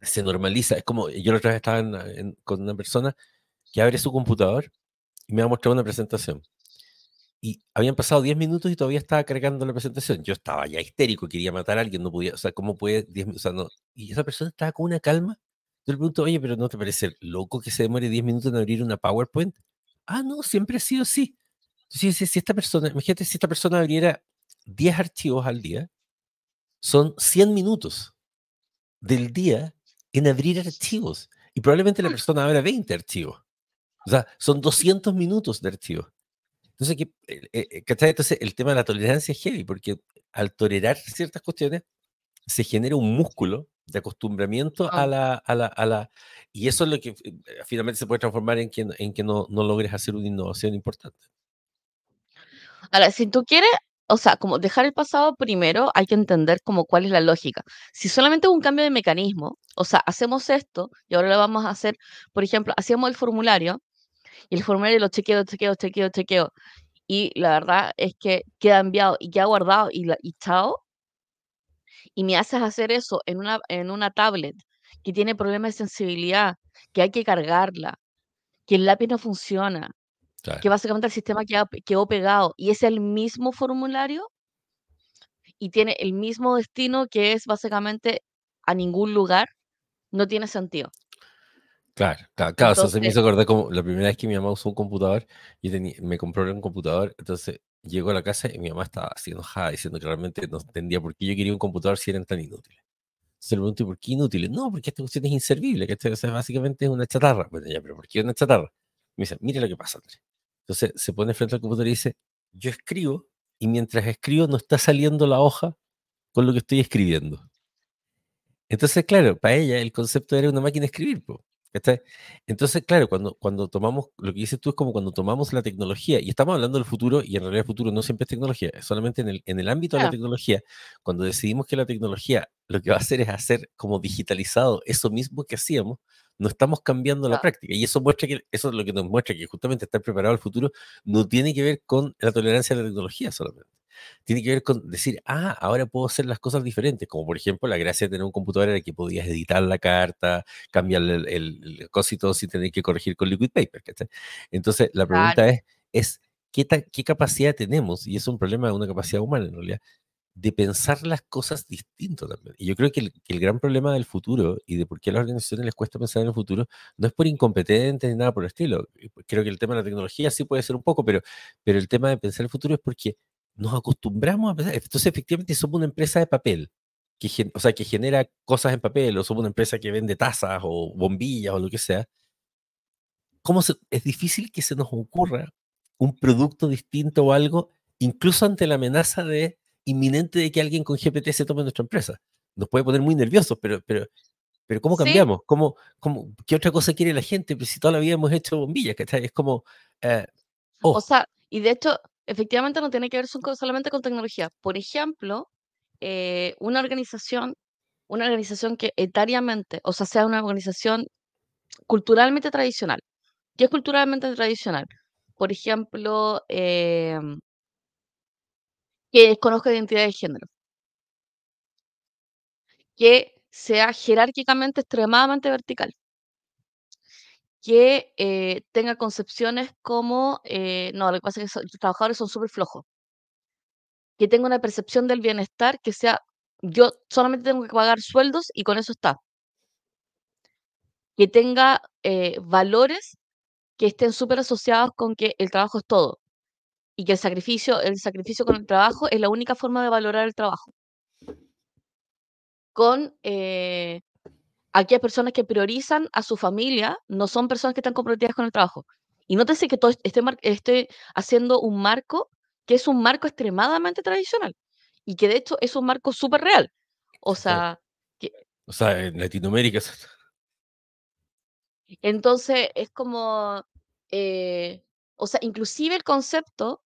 Se normaliza. Es como, yo la otra vez estaba con una persona que abre su computador y me ha mostrado una presentación. Y habían pasado 10 minutos y todavía estaba cargando la presentación. Yo estaba ya histérico, quería matar a alguien, no podía, o sea, ¿cómo puede 10 minutos? O sea, no. Y esa persona estaba con una calma. Yo le pregunto, oye, pero ¿no te parece loco que se demore 10 minutos en abrir una PowerPoint? Ah, no, siempre ha sido así. Entonces, si, si esta persona, imagínate si esta persona abriera 10 archivos al día, son 100 minutos del día en abrir archivos. Y probablemente la persona abra 20 archivos. O sea, son 200 minutos de archivo. Entonces, ¿qué, eh, eh, Entonces, el tema de la tolerancia es heavy, porque al tolerar ciertas cuestiones, se genera un músculo de acostumbramiento a, la, a, la, a la... Y eso es lo que eh, finalmente se puede transformar en que, en que no, no logres hacer una innovación importante. Ahora, si tú quieres, o sea, como dejar el pasado primero, hay que entender como cuál es la lógica. Si solamente es un cambio de mecanismo, o sea, hacemos esto y ahora lo vamos a hacer, por ejemplo, hacíamos el formulario y el formulario lo chequeo, chequeo, chequeo, chequeo. Y la verdad es que queda enviado y queda guardado y, y chao. Y me haces hacer eso en una, en una tablet que tiene problemas de sensibilidad, que hay que cargarla, que el lápiz no funciona, que básicamente el sistema queda, quedó pegado y es el mismo formulario y tiene el mismo destino que es básicamente a ningún lugar, no tiene sentido. Claro, claro, se me hizo acordar como la primera vez que mi mamá usó un computador y me compró un computador, entonces llegó a la casa y mi mamá estaba así enojada diciendo que realmente no entendía por qué yo quería un computador si eran tan inútiles. Se le pregunté, ¿por qué inútiles? No, porque esta cuestión es inservible, que o sea, básicamente es una chatarra. Bueno, ya, pero ¿por qué una chatarra? Me dice, mire lo que pasa, Andrés. Entonces se pone frente al computador y dice, yo escribo y mientras escribo no está saliendo la hoja con lo que estoy escribiendo. Entonces, claro, para ella el concepto era una máquina de escribir. Entonces, claro, cuando, cuando tomamos, lo que dices tú es como cuando tomamos la tecnología, y estamos hablando del futuro, y en realidad el futuro no siempre es tecnología, es solamente en el, en el ámbito de la tecnología, cuando decidimos que la tecnología lo que va a hacer es hacer como digitalizado eso mismo que hacíamos, no estamos cambiando la práctica. Y eso muestra que, eso es lo que nos muestra que justamente estar preparado al futuro no tiene que ver con la tolerancia a la tecnología solamente tiene que ver con decir, ah, ahora puedo hacer las cosas diferentes, como por ejemplo la gracia de tener un computador era que podías editar la carta, cambiar el, el, cosito sin tener que corregir con liquid paper. Entonces, la pregunta es, es ¿qué, ¿qué capacidad tenemos? Y es un problema de una capacidad humana en realidad de pensar las cosas distinto también. Y yo creo que el, que el, gran problema del futuro y de por qué a las organizaciones les cuesta pensar en el futuro no es por incompetentes ni nada por el estilo. Creo que el tema de la tecnología sí puede ser un poco, pero, pero el tema de pensar en el futuro es porque nos acostumbramos a pensar. Entonces, efectivamente, somos una empresa de papel, que, o sea, que genera cosas en papel, o somos una empresa que vende tazas o bombillas o lo que sea. ¿Cómo es difícil que se nos ocurra un producto distinto o algo, incluso ante la amenaza de inminente de que alguien con GPT se tome nuestra empresa? Nos puede poner muy nerviosos, pero, pero, pero ¿cómo cambiamos? ¿Cómo, cómo, ¿Qué otra cosa quiere la gente? Pues si toda la vida hemos hecho bombillas, ¿cachai? Es como... Eh, oh. O sea, y de hecho, efectivamente no tiene que ver solamente con tecnología. Por ejemplo, eh, una organización, una organización que etariamente, o sea, sea una organización culturalmente tradicional. ¿Qué es culturalmente tradicional? Por ejemplo, em, que desconozca identidad de género. Que sea jerárquicamente extremadamente vertical que eh, tenga concepciones como, eh, no, lo que pasa es que los trabajadores son súper flojos. Que tenga una percepción del bienestar que sea, yo solamente tengo que pagar sueldos y con eso está. Que tenga eh, valores que estén súper asociados con que el trabajo es todo y que el sacrificio, el sacrificio con el trabajo es la única forma de valorar el trabajo. Con aquellas personas que priorizan a su familia no son personas que están comprometidas con el trabajo. Y nótese que todo este estoy haciendo un marco que es un marco extremadamente tradicional y que de hecho es un marco súper real. O sea, o sea, en Latinoamérica. Entonces es como, eh, o sea, inclusive el concepto,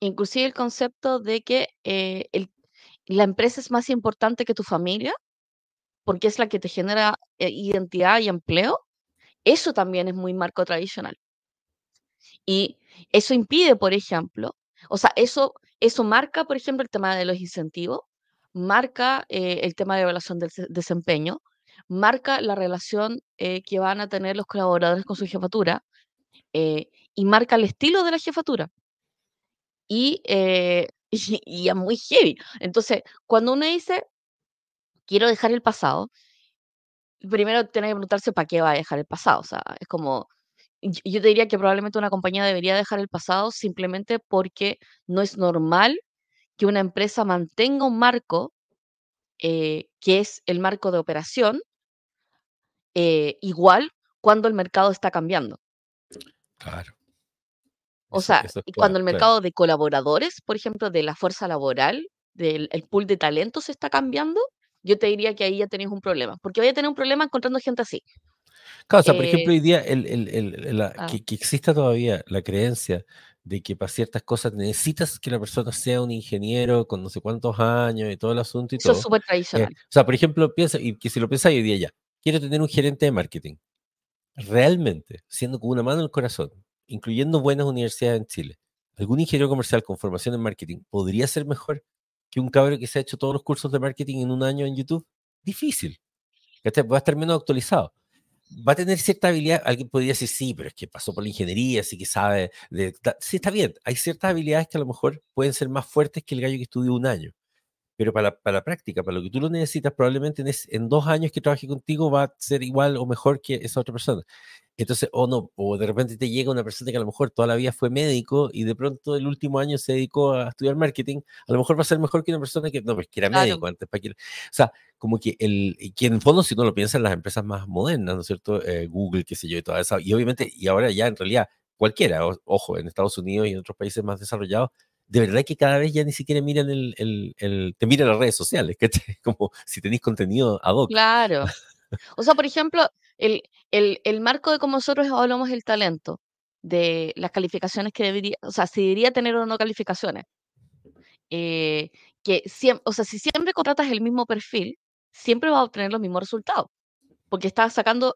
inclusive el concepto de que eh, la empresa es más importante que tu familia, porque es la que te genera eh, identidad y empleo, eso también es muy marco tradicional. Y eso impide, por ejemplo, o sea, eso, eso marca, por ejemplo, el tema de los incentivos, marca eh, el tema de evaluación del desempeño, marca la relación eh, que van a tener los colaboradores con su jefatura y marca el estilo de la jefatura. Y, y, *laughs* y, es muy heavy. Entonces, cuando uno dice, quiero dejar el pasado, primero tiene que preguntarse para qué va a dejar el pasado. O sea, es como, yo te diría que probablemente una compañía debería dejar el pasado simplemente porque no es normal que una empresa mantenga un marco eh, que es el marco de operación eh, igual cuando el mercado está cambiando. Claro. O sea, cuando el mercado de colaboradores, por ejemplo, de la fuerza laboral, del el pool de talentos está cambiando, yo te diría que ahí ya tenéis un problema, porque voy a tener un problema encontrando gente así. Claro, o sea, por ejemplo, eh hoy día el, ah. que, exista todavía la creencia de que para ciertas cosas necesitas que la persona sea un ingeniero con no sé cuántos años y todo el asunto y Eso es súper eh, tradicional. o sea, por ejemplo, piensa, y que si lo piensas hoy día ya, quiero tener un gerente de marketing. Realmente, siendo con una mano en el corazón, incluyendo buenas universidades en Chile, algún ingeniero comercial con formación en marketing podría ser mejor que un cabrón que se ha hecho todos los cursos de marketing en un año en YouTube? Difícil. Va a estar menos actualizado. Va a tener cierta habilidad. Alguien podría decir, sí, pero es que pasó por la ingeniería, así que sabe. De, sí, está bien. Hay ciertas habilidades que a lo mejor pueden ser más fuertes que el gallo que estudió un año. Pero para, para la práctica, para lo que tú lo necesitas, probablemente en, en dos años que trabaje contigo va a ser igual o mejor que esa otra persona. Entonces, o no, o de repente te llega una persona que a lo mejor toda la vida fue médico y de pronto el último año se dedicó a estudiar marketing, a lo mejor va a ser mejor que una persona que no, pues que era médico antes. Para que, o sea, como que el, que en el fondo, si uno lo piensa en las empresas más modernas, ¿no es cierto? Eh, Google, qué sé yo, y toda esa, y obviamente, y ahora ya en realidad cualquiera, ojo, en Estados Unidos y en otros países más desarrollados, de verdad que cada vez ya ni siquiera miran el, el, el te miran las redes sociales, *laughs* que como si tenéis contenido ad hoc. Claro. O sea, por ejemplo, el, el, el marco de cómo nosotros evaluamos el talento, de las calificaciones que debería, o sea, si debería tener o no calificaciones. Eh, que siempre, o sea, si siempre contratas el mismo perfil, siempre va a obtener los mismos resultados, porque está sacando,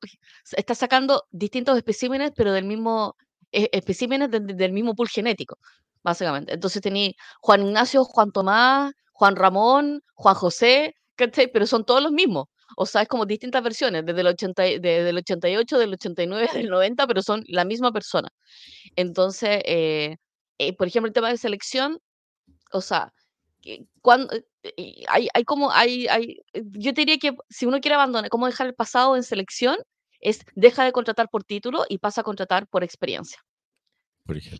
está sacando distintos especímenes, pero del mismo, e, especímenes del mismo pool genético, básicamente. Entonces tenéis Juan Ignacio, Juan Tomás, Juan Ramón, Juan José, pero son todos los mismos. O sea, es como distintas versiones, desde el, 80, desde el 88, del 89, *laughs* del 90, pero son la misma persona. Entonces, eh, eh, por ejemplo, el tema de selección, o sea, cuando, eh, hay, hay como, hay, hay, yo diría que si uno quiere abandonar, cómo dejar el pasado en selección, es deja de contratar por título y pasa a contratar por experiencia.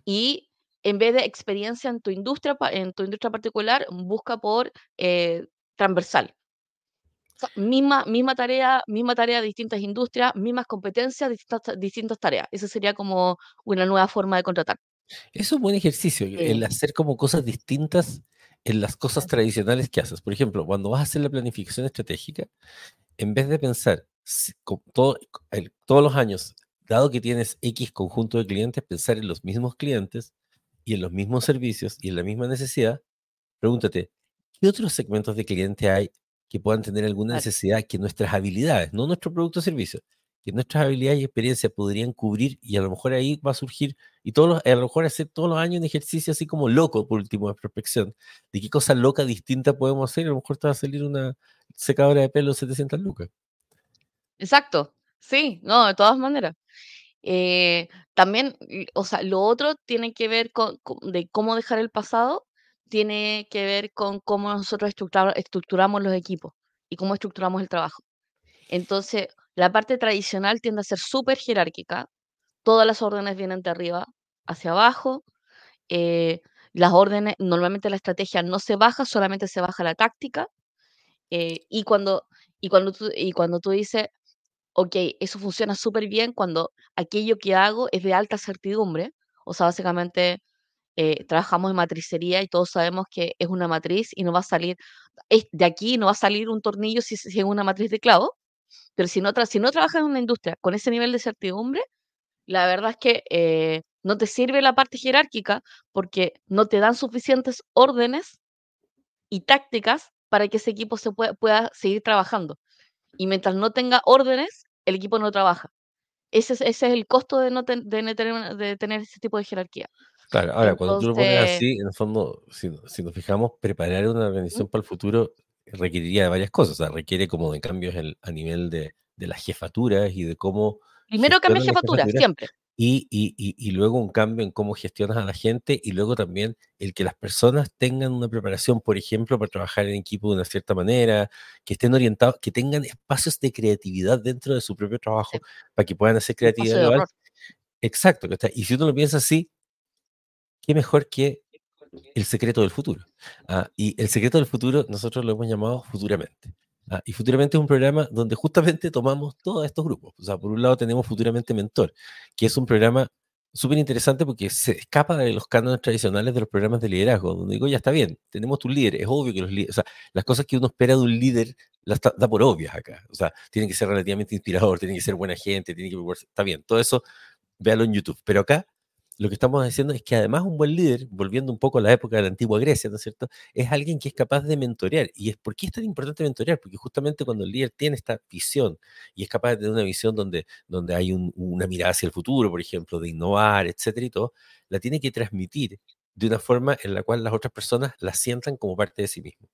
Y en vez de experiencia en tu industria, en tu industria particular, busca por transversal misma, misma tarea, misma tarea, distintas industrias, mismas competencias, distintas, distintas tareas. Esa sería como una nueva forma de contratar. Es un buen ejercicio, el hacer como cosas distintas en las cosas tradicionales que haces. Por ejemplo, cuando vas a hacer la planificación estratégica, en vez de pensar todo, todos los años, dado que tienes X conjunto de clientes, pensar en los mismos clientes y en los mismos servicios y en la misma necesidad, pregúntate, ¿qué otros segmentos de cliente hay que puedan tener alguna necesidad que nuestras habilidades, no nuestro producto o servicio, que nuestras habilidades y experiencias podrían cubrir y a lo mejor ahí va a surgir, y todos a lo mejor hacer todos los años un ejercicio así como loco, por último, de prospección, de qué cosa loca distinta podemos hacer, a lo mejor te va a salir una secadora de pelo de 700 lucas. Exacto, sí, no, de todas maneras. Eh, también, o sea, lo otro tiene que ver con, de cómo dejar el pasado tiene que ver con cómo nosotros estructuramos los equipos y cómo estructuramos el trabajo. Entonces, la parte tradicional tiende a ser súper jerárquica. Todas las órdenes vienen de arriba hacia abajo. Eh, las órdenes, normalmente la estrategia no se baja, solamente se baja la táctica. Eh, y, cuando, y, cuando y cuando tú dices, ok, eso funciona súper bien cuando aquello que hago es de alta certidumbre, o sea, básicamente eh, trabajamos en matricería y todos sabemos que es una matriz y no va a salir, de aquí no va a salir un tornillo si, es una matriz de clavo, pero si no, si no trabajas en una industria con ese nivel de certidumbre, la verdad es que eh, no te sirve la parte jerárquica porque no te dan suficientes órdenes y tácticas para que ese equipo se pueda, pueda seguir trabajando. Y mientras no tenga órdenes, el equipo no trabaja. Ese es, ese es el costo de, no de, tener, de tener ese tipo de jerarquía. Claro, ahora cuando tú lo pones así, en el fondo, si, nos fijamos, preparar una organización para el futuro requeriría de varias cosas, o sea, requiere como de cambios a nivel de, las jefaturas y de cómo... Primero cambia jefatura, siempre. Y, y, y, luego un cambio en cómo gestionas a la gente y luego también el que las personas tengan una preparación, por ejemplo, para trabajar en equipo de una cierta manera, que estén orientados, que tengan espacios de creatividad dentro de su propio trabajo para que puedan hacer creatividad. Exacto, y si uno lo piensa así, qué mejor que el secreto del futuro. Ah, y el secreto del futuro nosotros lo hemos llamado Futuramente. Ah, y Futuramente es un programa donde justamente tomamos todos estos grupos. O sea, por un lado tenemos Futuramente Mentor, que es un programa súper interesante porque se escapa de los cánones tradicionales de los programas de liderazgo, donde digo, ya está bien, tenemos tu líder, es obvio que los líderes, o sea, las cosas que uno espera de un líder las da por obvias acá. O sea, tiene que ser relativamente inspirador, tiene que ser buena gente, tiene que está bien, todo eso véalo en YouTube. Pero acá lo que estamos diciendo es que además un buen líder, volviendo un poco a la época de la antigua Grecia, ¿no es cierto? Es alguien que es capaz de mentorear. ¿Y es por qué es tan importante mentorear? Porque justamente cuando el líder tiene esta visión y es capaz de tener una visión donde, donde hay una mirada hacia el futuro, por ejemplo, de innovar, etcétera y todo, la tiene que transmitir de una forma en la cual las otras personas la sientan como parte de sí mismo.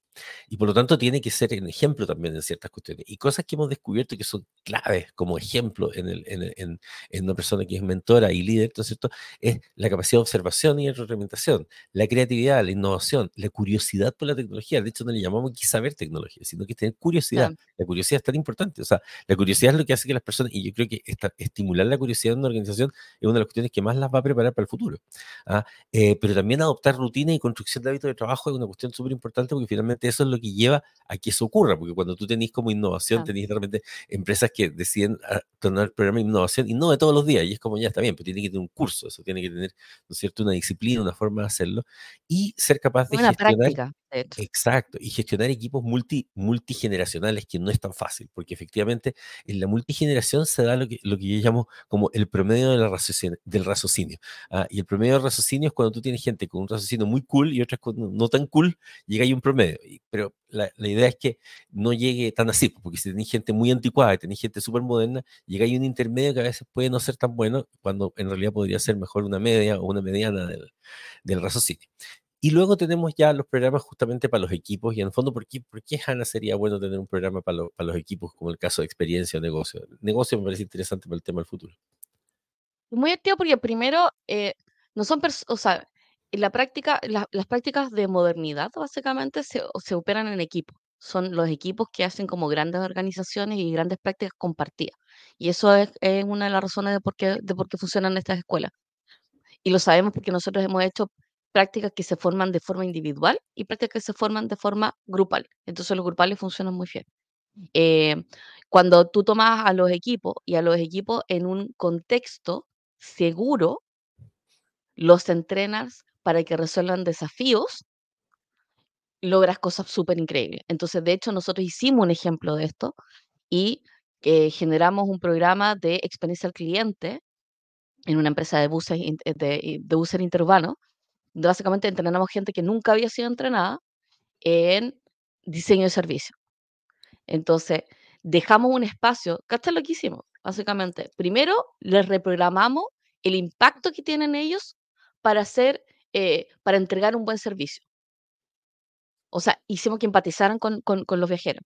Y por lo tanto tiene que ser un ejemplo también en ciertas cuestiones. Y cosas que hemos descubierto que son claves como ejemplo en, el, en, en, una persona que es mentora y líder, ¿no es cierto? Es la capacidad de observación y retroalimentación, la creatividad, la innovación, la curiosidad por la tecnología. De hecho, no le llamamos que saber tecnología, sino que tener curiosidad. La curiosidad es tan importante. O sea, la curiosidad es lo que hace que las personas, y yo creo que estimular la curiosidad en una organización es una de las cuestiones que más las va a preparar para el futuro. ¿ah? Eh, pero también adoptar rutina y construcción de hábitos de trabajo es una cuestión súper importante porque finalmente finalmente eso es lo que lleva a que eso ocurra, porque cuando tú tenés como innovación, tenés realmente empresas que deciden ah, tener el programa de innovación y no de todos los días, y es como ya está bien, pero tiene que tener un curso, eso tiene que tener, ¿no es cierto?, una disciplina, una forma de hacerlo y ser capaz de una gestionar. Práctica, Exacto, y gestionar equipos multi, multigeneracionales, que no es tan fácil, porque efectivamente en la multigeneración se da lo que, lo que yo llamo como el promedio de la del raciocinio. Ah, y el promedio del raciocinio es cuando tú tienes gente con un raciocinio muy cool y otras no tan cool, llega ahí un promedio. Pero la, la, idea es que no llegue tan así, porque si tenéis gente muy anticuada y tenéis gente súper moderna, llega ahí un intermedio que a veces puede no ser tan bueno, cuando en realidad podría ser mejor una media o una mediana del, del raciocinio. Y luego tenemos ya los programas justamente para los equipos. Y en el fondo, ¿por qué, por qué HANA sería bueno tener un programa para, para los equipos, como el caso de experiencia o negocio? negocio me parece interesante para el tema del futuro. Muy activo porque primero, eh, no son, o sea, en la práctica, las prácticas de modernidad básicamente se, se operan en equipo. Son los equipos que hacen como grandes organizaciones y grandes prácticas compartidas. Y eso es, es una de las razones de por, qué, de por qué funcionan estas escuelas. Y lo sabemos porque nosotros hemos hecho prácticas que se forman de forma individual y prácticas que se forman de forma grupal. Entonces los grupales funcionan muy bien. Eh, cuando tú tomas a los equipos y a los equipos en un contexto seguro, los entrenas para que resuelvan desafíos, logras cosas súper increíbles. Entonces, de hecho, nosotros hicimos un ejemplo de esto y eh, generamos un programa de experiencia al cliente en una empresa de buses, de, de buses interurbanos, básicamente entrenamos gente que nunca había sido entrenada en diseño de servicio. Entonces, dejamos un espacio, ¿qué es lo que hicimos? Básicamente, primero les reprogramamos el impacto que tienen ellos para hacer, eh, para entregar un buen servicio. O sea, hicimos que empatizaran con, con, con los viajeros.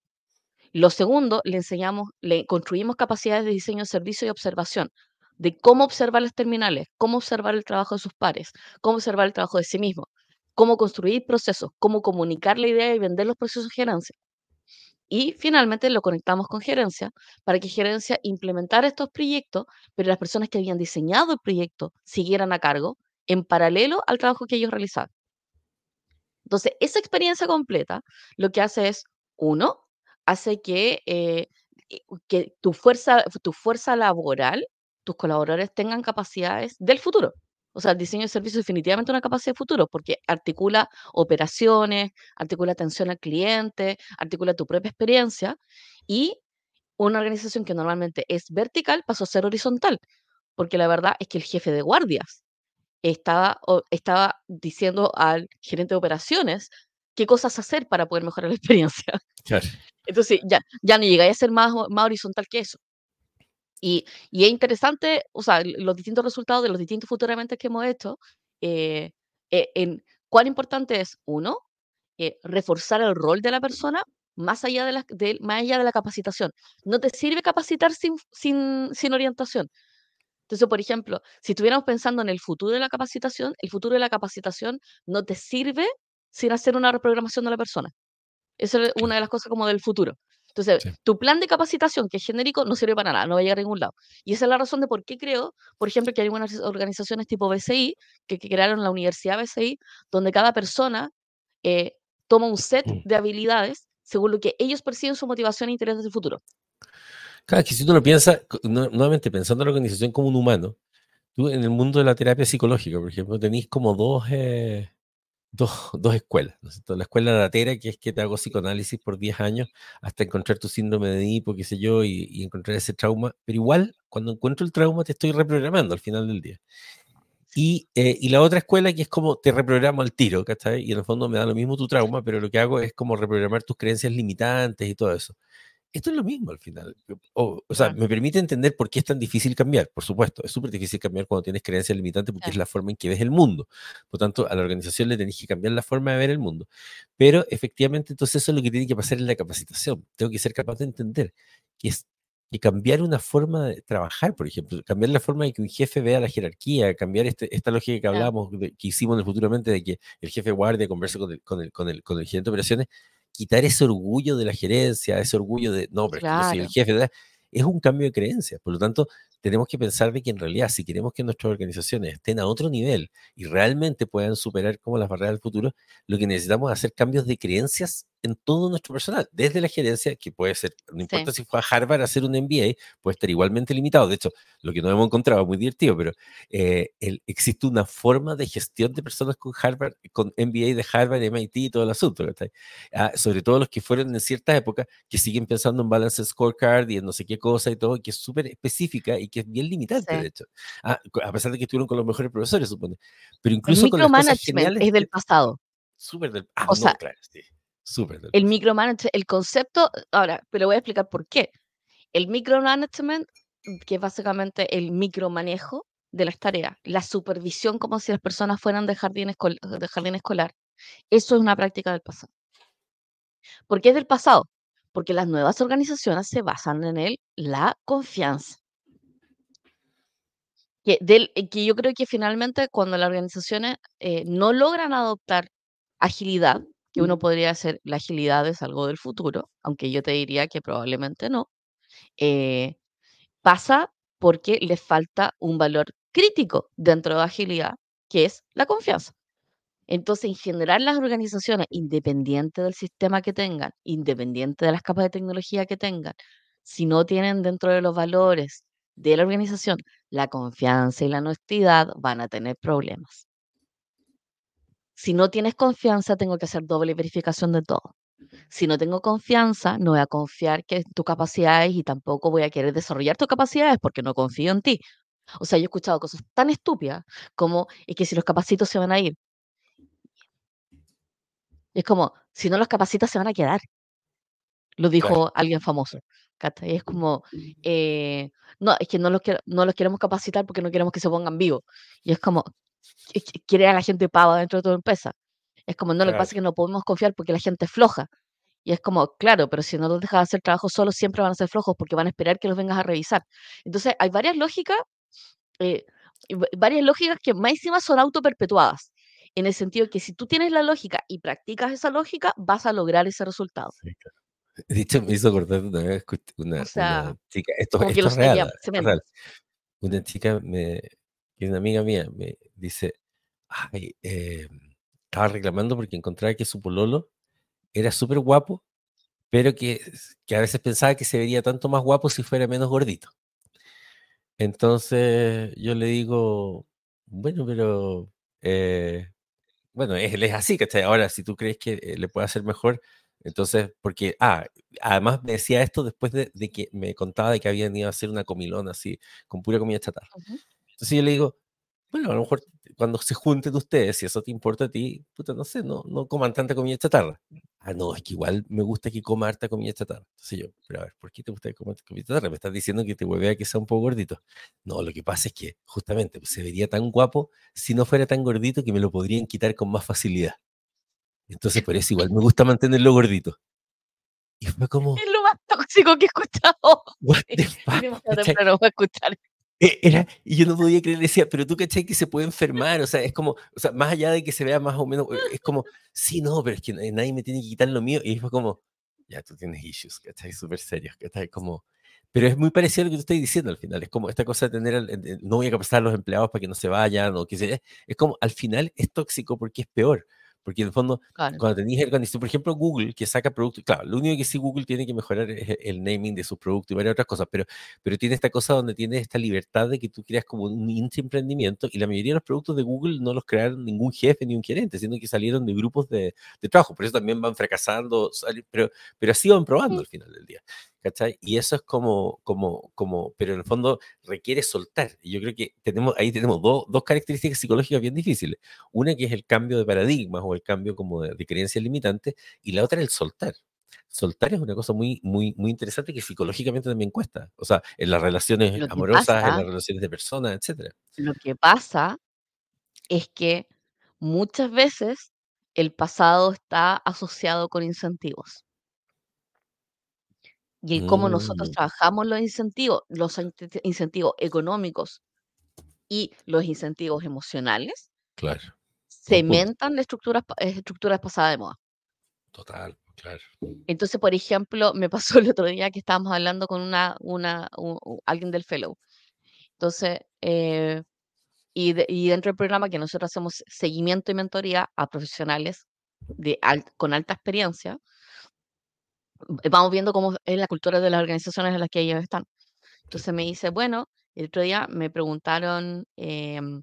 Lo segundo, le enseñamos, le construimos capacidades de diseño de servicio y observación de cómo observar las terminales, cómo observar el trabajo de sus pares, cómo observar el trabajo de sí mismo, cómo construir procesos, cómo comunicar la idea y vender los procesos de gerencia. Y finalmente lo conectamos con gerencia para que gerencia implementara estos proyectos, pero las personas que habían diseñado el proyecto siguieran a cargo en paralelo al trabajo que ellos realizaban. Entonces, esa experiencia completa lo que hace es, uno, hace que, eh, que tu, fuerza, tu fuerza laboral tus colaboradores tengan capacidades del futuro. O sea, el diseño de servicios es definitivamente una capacidad de futuro porque articula operaciones, articula atención al cliente, articula tu propia experiencia y una organización que normalmente es vertical pasó a ser horizontal, porque la verdad es que el jefe de guardias estaba, estaba diciendo al gerente de operaciones qué cosas hacer para poder mejorar la *laughs* experiencia. Entonces ya, ya no llegáis a ser más, más horizontal que eso. Y, es interesante, o sea, los distintos resultados de los distintos futuramente que hemos hecho, eh, eh, en cuán importante es, uno, eh, reforzar el rol de la persona más allá de, la, más allá de la capacitación. No te sirve capacitar sin, sin, sin orientación. Entonces, por ejemplo, si estuviéramos pensando en el futuro de la capacitación, el futuro de la capacitación no te sirve sin hacer una reprogramación de la persona. Esa es una de las cosas como del futuro. Entonces, tu plan de capacitación, que es genérico, no sirve para nada, no va a llegar a ningún lado. Y esa es la razón de por qué creo, por ejemplo, que hay algunas organizaciones tipo BCI, que, crearon la Universidad BCI, donde cada persona eh, toma un set mm. de habilidades según lo que ellos perciben su motivación e interés del futuro. Claro, que si tú lo piensas, nuevamente pensando en la organización como un humano, tú en el mundo de la terapia psicológica, por ejemplo, tenéis como dos, eh, dos, dos escuelas. ¿no? La escuela latera, que es que te hago psicoanálisis por 10 años hasta encontrar tu síndrome de Edipo, qué sé yo, y, encontrar ese trauma. Pero igual, cuando encuentro el trauma, te estoy reprogramando al final del día. Y, eh, y, la otra escuela que es como te reprogramo al tiro, ¿cachai? Y en el fondo me da lo mismo tu trauma, pero lo que hago es como reprogramar tus creencias limitantes y todo eso. Esto es lo mismo al final. O, o sea, me permite entender por qué es tan difícil cambiar, por supuesto. Es súper difícil cambiar cuando tienes creencias limitantes porque es la forma en que ves el mundo. Por tanto, a la organización le tenés que cambiar la forma de ver el mundo. Pero efectivamente, entonces eso es lo que tiene que pasar en la capacitación. Tengo que ser capaz de entender que es que cambiar una forma de trabajar, por ejemplo, cambiar la forma de que un jefe vea la jerarquía, cambiar este, esta lógica que hablábamos, que hicimos en el futuramente, de que el jefe guardia converse con el, con el, con el, con el gerente de operaciones, quitar ese orgullo de la gerencia, ese orgullo de, no, pero yo soy el jefe, es un cambio de creencias. Por lo tanto, tenemos que pensar de que en realidad, si queremos que nuestras organizaciones estén a otro nivel y realmente puedan superar como las barreras del futuro, lo que necesitamos es hacer cambios de creencias en todo nuestro personal, desde la gerencia, que puede ser, no importa si fue a Harvard a hacer un MBA, puede estar igualmente limitado. De hecho, lo que no hemos encontrado muy divertido, pero eh, existe una forma de gestión de personas con Harvard, con MBA de Harvard, MIT y todo el asunto, ah, sobre todo los que fueron en cierta época, que siguen pensando en balance scorecard y en no sé qué cosa y todo, que es súper específica y que es bien limitante, de hecho. Ah, a pesar de que estuvieron con los mejores profesores, supone. Pero incluso con las cosas geniales, es del pasado. Súper del ah, o sea, claro, sí. Súper El micromanagement, el concepto, ahora, pero voy a explicar por qué. El micromanagement, que es básicamente el micromanejo de las tareas, la supervisión como si las personas fueran de jardín, de jardín escolar, eso es una práctica del pasado. ¿Por qué es del pasado? Porque las nuevas organizaciones se basan en el, la confianza. Que, del, que yo creo que finalmente cuando las organizaciones eh, no logran adoptar agilidad, que uno podría hacer, la agilidad es algo del futuro, aunque yo te diría que probablemente no, eh, pasa porque les falta un valor crítico dentro de agilidad, que es la confianza. Entonces, en general, las organizaciones, independientes del sistema que tengan, independiente de las capas de tecnología que tengan, si no tienen dentro de los valores de la organización la confianza y la honestidad, van a tener problemas. Si no tienes confianza, tengo que hacer doble verificación de todo. Si no tengo confianza, no voy a confiar que tus capacidades y tampoco voy a querer desarrollar tus capacidades porque no confío en ti. O sea, yo he escuchado cosas tan estúpidas como es que si los capacitos se van a ir. Es como, si no los capacitas se van a quedar. Lo dijo alguien famoso. Y es como, eh, no, es que no los, no los queremos capacitar porque no queremos que se pongan vivos. Y es como, quiere a la gente pava dentro de tu empresa. Es como, no, lo que pasa es que no podemos confiar porque la gente es floja. Y es como, claro, pero si no los dejas hacer trabajo solo, siempre van a ser flojos porque van a esperar que los vengas a revisar. Entonces, hay varias lógicas, eh, varias lógicas que más encima son autoperpetuadas. En el sentido que si tú tienes la lógica y practicas esa lógica, vas a lograr ese resultado. De hecho, me hizo acordar una vez una, chica, esto, es real, Una chica, me, es una amiga mía, me dice, eh, estaba reclamando porque encontraba que su pololo era súper guapo, pero que, que, a veces pensaba que se vería tanto más guapo si fuera menos gordito. Entonces yo le digo, bueno, pero, eh, bueno, él es así, ¿cachai? Ahora, si tú crees que eh, le puede hacer mejor, entonces, porque, ah, además me decía esto después de, que me contaba de que habían ido a hacer una comilona así, con pura comida chatarra. Entonces yo le digo, bueno, a lo mejor cuando se junten ustedes, si eso te importa a ti, puta, no sé, no, no coman tanta comida chatarra. Ah, no, es que igual me gusta que coma harta comida chatarra. Entonces yo, pero a ver, ¿por qué te gusta que comas comida chatarra? Me estás diciendo que te vuelve a que sea un poco gordito. No, lo que pasa es que justamente pues, se vería tan guapo si no fuera tan gordito que me lo podrían quitar con más facilidad. Entonces, por eso igual me gusta mantenerlo gordito. Y fue como. Es lo más tóxico que he escuchado. What *laughs* the fuck? escuchar. *laughs* Era, y yo no podía creer, decía, pero tú cachai que se puede enfermar, o sea, es como, o sea, más allá de que se vea más o menos, es como, sí, no, pero es que nadie me tiene que quitar lo mío, y fue como, ya tú tienes issues, ¿cachai? Súper serios, ¿cachai? Como, pero es muy parecido a lo que tú estás diciendo al final. Es como esta cosa de tener, no voy a capacitar a los empleados para que no se vayan, o que se, es como, al final es tóxico porque es peor. Porque en el fondo, cuando tenéis el por ejemplo, Google, que saca productos, claro, lo único que sí Google tiene que mejorar es el naming de sus productos y varias otras cosas, pero, pero tiene esta cosa donde tiene esta libertad de que tú creas como un emprendimiento y la mayoría de los productos de Google no los crearon ningún jefe ni un gerente, sino que salieron de grupos de, de trabajo, por eso también van fracasando, pero, pero así van probando al final del día. ¿Cachai? Y eso es como, como, como, pero en el fondo requiere soltar. Y yo creo que tenemos, ahí tenemos dos, dos características psicológicas bien difíciles. Una que es el cambio de paradigmas o el cambio como de, creencias limitantes, y la otra es el soltar. Soltar es una cosa muy, muy, muy interesante que psicológicamente también cuesta. O sea, en las relaciones amorosas, en las relaciones de personas, etc. Lo que pasa es que muchas veces el pasado está asociado con incentivos y el cómo nosotros mm. trabajamos los incentivos, los incentivos económicos y los incentivos emocionales, claro. cementan estructuras, estructuras pasadas de moda. Total, claro. Entonces, por ejemplo, me pasó *laughs* el otro día que estábamos hablando con una, una, alguien del fellow. Entonces, eh, y, y, dentro del programa que nosotros hacemos seguimiento y mentoría a profesionales de con alta experiencia, vamos viendo cómo es la cultura de las organizaciones en las que ellos están. Entonces me dice, bueno, el otro día me preguntaron, em,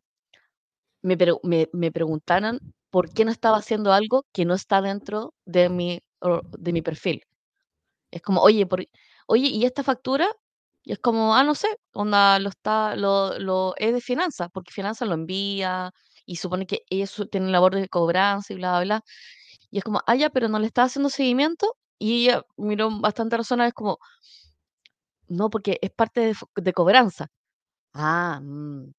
me, me, me, preguntaron por qué no estaba haciendo algo que no está dentro de mi, de mi perfil. Es como, oye, por, oye, ¿y esta factura? Y es como, ah, no sé, onda, lo está, lo, lo es de finanzas, porque finanzas lo envía y supone que ellos tienen labor de cobranza y bla, bla, bla. Y es como, ah, ya, pero no le está haciendo seguimiento. Y ella miró bastante razonada, es como, no, porque es parte de, de cobranza. Ah, mm.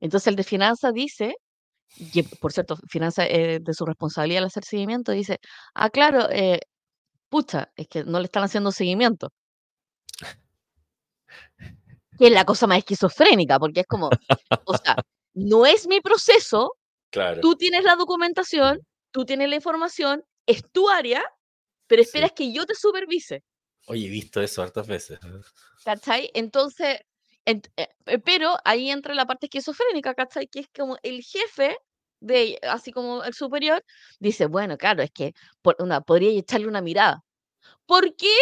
entonces el de finanzas dice, y por cierto, finanzas es de su responsabilidad al hacer seguimiento, dice, ah, claro, eh, pucha, es que no le están haciendo seguimiento. Que es la cosa más esquizofrénica, porque es como, o sea, no es mi proceso, claro. tú tienes la documentación, tú tienes la información, es tu área, pero esperas que yo te supervise. Oye, he visto eso hartas veces. ¿Cachai? Entonces, eh, eh, pero ahí entra la parte esquizofrénica, ¿cachai? Que es como el jefe de, así como el superior, dice, bueno, claro, es que por, una, podría echarle una mirada. ¿Por qué?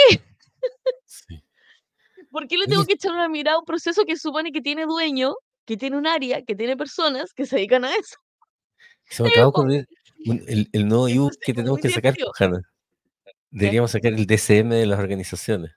Sí. *laughs* ¿Por qué le tengo que echar una mirada a un proceso que supone que tiene dueño, que tiene un área, que tiene personas que se dedican a eso? Se me *laughs* acaba de ocurrir el, el, nuevo ebook que tenemos que sacar, Hanna. Deberíamos sacar el DCM de las organizaciones.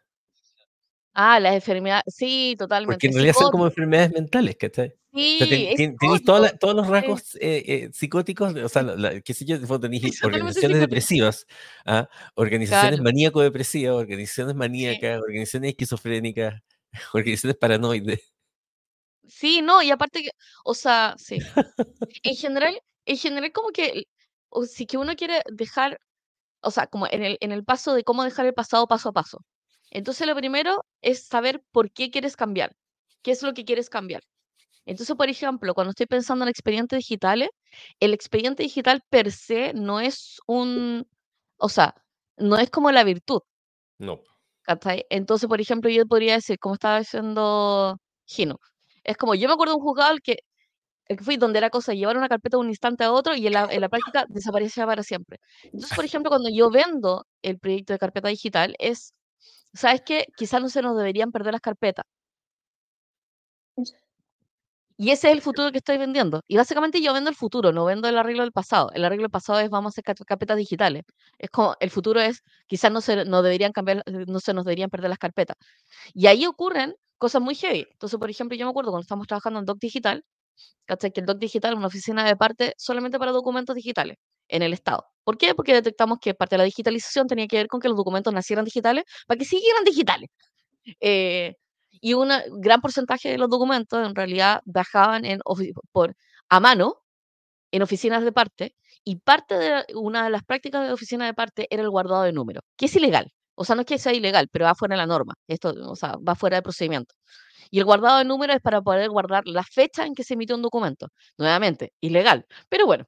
Ah, las enfermedades, sí, totalmente. Porque en realidad son como enfermedades mentales, ¿cachai? Sí, tenéis todos los rasgos eh, eh, psicóticos, o sea, qué sé yo, tenéis organizaciones depresivas, ¿ah? organizaciones maníaco-depresivas, organizaciones maníacas, organizaciones esquizofrénicas, *laughs* organizaciones paranoides. Sí, no, y aparte que, o sea, sí. En general, en general como que, o si que uno quiere dejar, o sea, como en el, en el paso de cómo dejar el pasado paso a paso. Entonces, lo primero es saber por qué quieres cambiar, qué es lo que quieres cambiar. Entonces, por ejemplo, cuando estoy pensando en expedientes digitales, el expediente digital per se no es un, o sea, no es como la virtud. No. Entonces, por ejemplo, yo podría decir, como estaba diciendo Gino, es como, yo me acuerdo de un juzgado el que fui donde era cosa llevar una carpeta de un instante a otro y en la, en la práctica desaparecía para siempre. Entonces, por ejemplo, cuando yo vendo el proyecto de carpeta digital, es, ¿sabes qué? Quizás no se nos deberían perder las carpetas. Y ese es el futuro que estoy vendiendo. Y básicamente yo vendo el futuro, no vendo el arreglo del pasado. El arreglo del pasado es vamos a hacer carpetas digitales. Es como, el futuro es, quizás no se, no deberían cambiar, no se nos deberían perder las carpetas. Y ahí ocurren cosas muy heavy. Entonces, por ejemplo, yo me acuerdo cuando estamos trabajando en Doc Digital, Que el Doc Digital es una oficina de parte solamente para documentos digitales en el Estado. ¿Por qué? Porque detectamos que parte de la digitalización tenía que ver con que los documentos nacieran digitales para que siguieran digitales. Eh, y un gran porcentaje de los documentos en realidad bajaban por, a mano en oficinas de parte y parte de una de las prácticas de oficina de parte era el guardado de números, que es ilegal. O sea, no es que sea ilegal, pero va fuera de la norma. Esto, o sea, va fuera del procedimiento. Y el guardado de números es para poder guardar la fecha en que se emitió un documento. Nuevamente, ilegal. Pero bueno,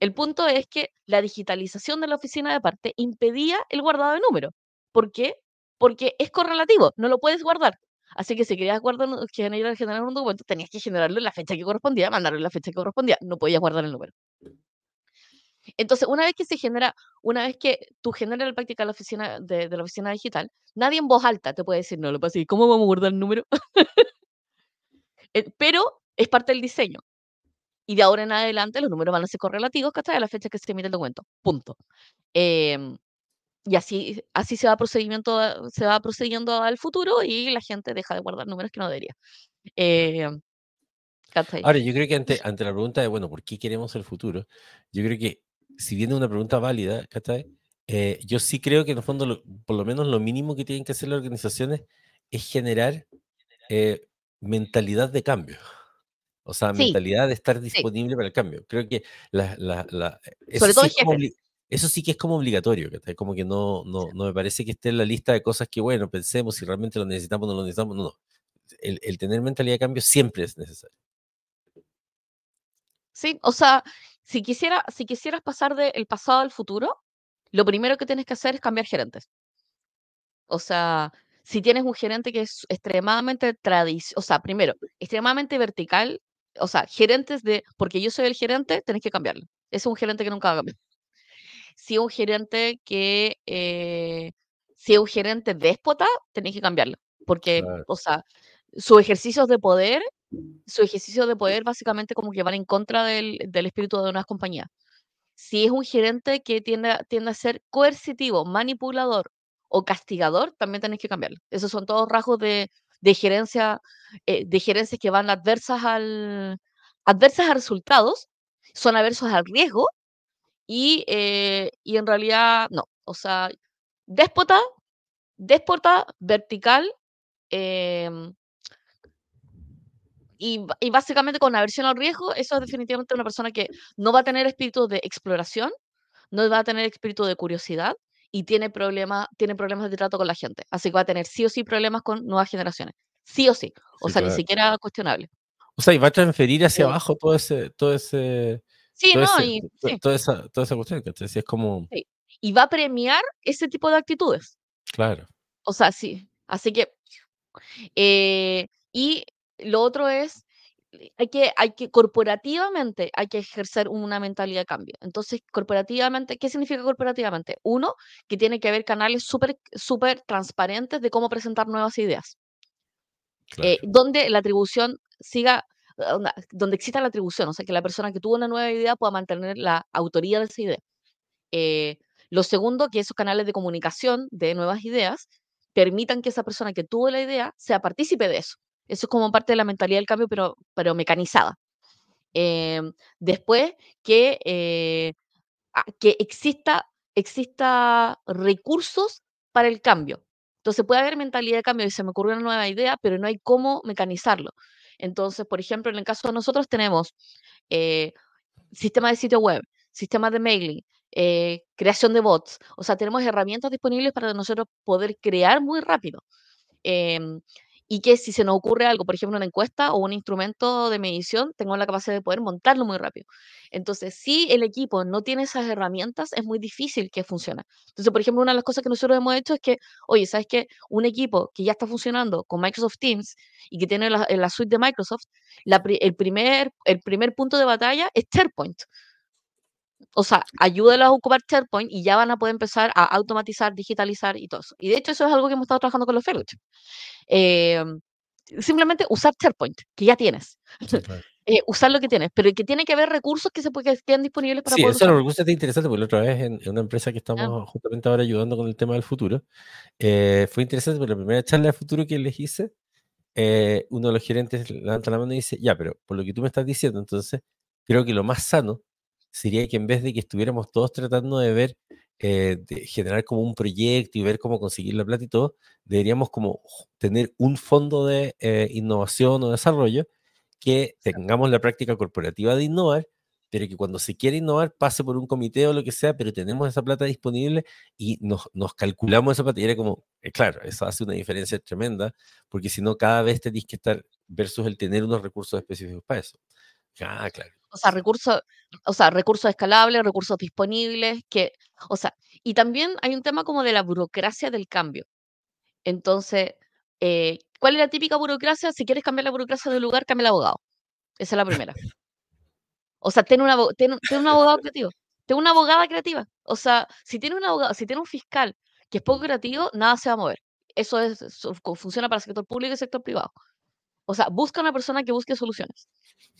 el punto es que la digitalización de la oficina de parte impedía el guardado de números. ¿Por qué? Porque es correlativo, no lo puedes guardar. Así que si querías guardar, generar, generar un documento, tenías que generarlo en la fecha que correspondía, mandarlo en la fecha que correspondía. No podías guardar el número. Entonces, una vez que se genera, una vez que tú generas la práctica de la oficina, de, la oficina digital, nadie en voz alta te puede decir, no, lo pasa, ¿y cómo vamos a guardar el número? *laughs* Eh, pero es parte del diseño. Y de ahora en adelante los números van a ser correlativos hasta la fecha que se emite el documento. Punto. Em, y así, así se va procedimiento, se va procediendo al futuro y la gente deja de guardar números que no debería. Em, ahora, yo creo que ante, ante la pregunta de, bueno, ¿por qué queremos el futuro? Yo creo que si viene una pregunta válida, eh, yo sí creo que en el fondo, por lo menos lo mínimo que tienen que hacer las organizaciones es generar eh, mentalidad de cambio. O sea, mentalidad de estar disponible para el cambio. Creo que la, la, eso, sí como, eso, sí que es como obligatorio, como que no, no, no me parece que esté en la lista de cosas que, bueno, pensemos si realmente lo necesitamos o no lo necesitamos. No, no. El, el tener mentalidad de cambio siempre es necesario. Sí, o sea, si, quisiera, si quisieras pasar del pasado al futuro, lo primero que tienes que hacer es cambiar gerentes. O sea, si tienes un gerente que es extremadamente tradicional, o sea, primero, extremadamente vertical, o sea, gerentes de, porque yo soy el gerente, tenés que cambiarlo. Es un gerente que nunca va a cambiar. Si un gerente que, eh, Si es un gerente déspota, tenéis que cambiarlo, porque, o sea, sus ejercicios de poder, su ejercicio de poder básicamente como que van en contra del, del espíritu de una compañía. Si es un gerente que tiende, tiende a ser coercitivo, manipulador o castigador, también tenéis que cambiarlo. Esos son todos rasgos de, de gerencia, eh, de gerencias que van adversas al adversas a resultados, son adversos al riesgo y, eh, y en realidad no. O sea, déspota, déspota, vertical, em, y, y, básicamente con aversión al riesgo, eso es definitivamente una persona que no va a tener espíritu de exploración, no va a tener espíritu de curiosidad y tiene, problema, tiene problemas de trato con la gente. Así que va a tener sí o sí problemas con nuevas generaciones. Sí o sí. O Sí, sea, ni claro. siquiera cuestionable. O sea, y va a transferir hacia Eh, abajo todo ese, todo ese, sí, todo no, ese, y sí, toda esa, toda esa cuestión, ¿cachai? Sí, es como, sí. Y va a premiar ese tipo de actitudes. claro, O sea, sí. Así que, eh, y lo otro es, eh, hay que, hay que, corporativamente, hay que ejercer una mentalidad de cambio. Entonces, corporativamente, ¿qué significa corporativamente? Uno, que tiene que haber canales súper, súper transparentes de cómo presentar nuevas ideas. eh, donde la atribución siga, eh, donde exista la atribución, o sea, que la persona que tuvo una nueva idea pueda mantener la autoría de esa idea. Eh, lo segundo, que esos canales de comunicación de nuevas ideas permitan que esa persona que tuvo la idea sea partícipe de eso. Eso es como parte de la mentalidad del cambio, pero, pero mecanizada. Eh, después, que, eh, que exista, exista recursos para el cambio. Entonces puede haber mentalidad de cambio y se me ocurrió una nueva idea, pero no hay cómo mecanizarlo. Entonces, por ejemplo, en el caso de nosotros tenemos eh, sistema de sitio web, sistema de mailing, eh, creación de bots. O sea, tenemos herramientas disponibles para nosotros poder crear muy rápido. Em, y que si se nos ocurre algo, por ejemplo, una encuesta o un instrumento de medición, tengo la capacidad de poder montarlo muy rápido. Entonces, si el equipo no tiene esas herramientas, es muy difícil que funcione. Entonces, por ejemplo, una de las cosas que nosotros hemos hecho es que, oye, ¿sabes qué? Un equipo que ya está funcionando con Microsoft Teams y que tiene la, suite de Microsoft, el primer punto de batalla es SharePoint. O sea, ayúdalos a ocupar SharePoint y ya van a poder empezar a automatizar, digitalizar y todo eso. Y de hecho, eso es algo que hemos estado trabajando con los fellowships. Eh, simplemente usar SharePoint, que ya tienes. Sí, *laughs* claro. Eh, usar lo que tienes, pero que tiene que haber recursos que se que queden disponibles para Sí, poder eso es lo usar. que es interesante, porque la otra vez en, en una empresa que Ah, estamos justamente ahora ayudando con el tema del futuro, eh, fue interesante porque la primera charla de futuro que les hice, eh, uno de los gerentes levanta la mano y dice, ya, pero por lo que tú me estás diciendo, entonces, creo que lo más sano sería que en vez de que estuviéramos todos tratando de ver, eh, de generar como un proyecto y ver cómo conseguir la plata y todo, deberíamos como tener un fondo de eh, innovación o desarrollo que tengamos la práctica corporativa de innovar, pero que cuando se quiere innovar pase por un comité o lo que sea, pero tenemos esa plata disponible y nos, nos calculamos esa plata. Y era como, eh, claro, eso hace una diferencia tremenda, porque si no, cada vez tenéis que estar versus el tener unos recursos específicos para eso. Ah, claro. O sea, recursos, o sea, recursos escalables, recursos disponibles, que, o sea, y también hay un tema como de la burocracia del cambio. Entonces, eh, ¿cuál es la típica burocracia? Si quieres cambiar la burocracia de un lugar, cambia el abogado. Esa es la primera. O sea, ten, un abo- ten, ten un abogado creativo, ten una abogada creativa. O sea, si tiene un abogado, si tiene un fiscal que es poco creativo, nada se va a mover. Eso es, eso fu- funciona para el sector público y el sector privado. O sea, busca una persona que busque soluciones.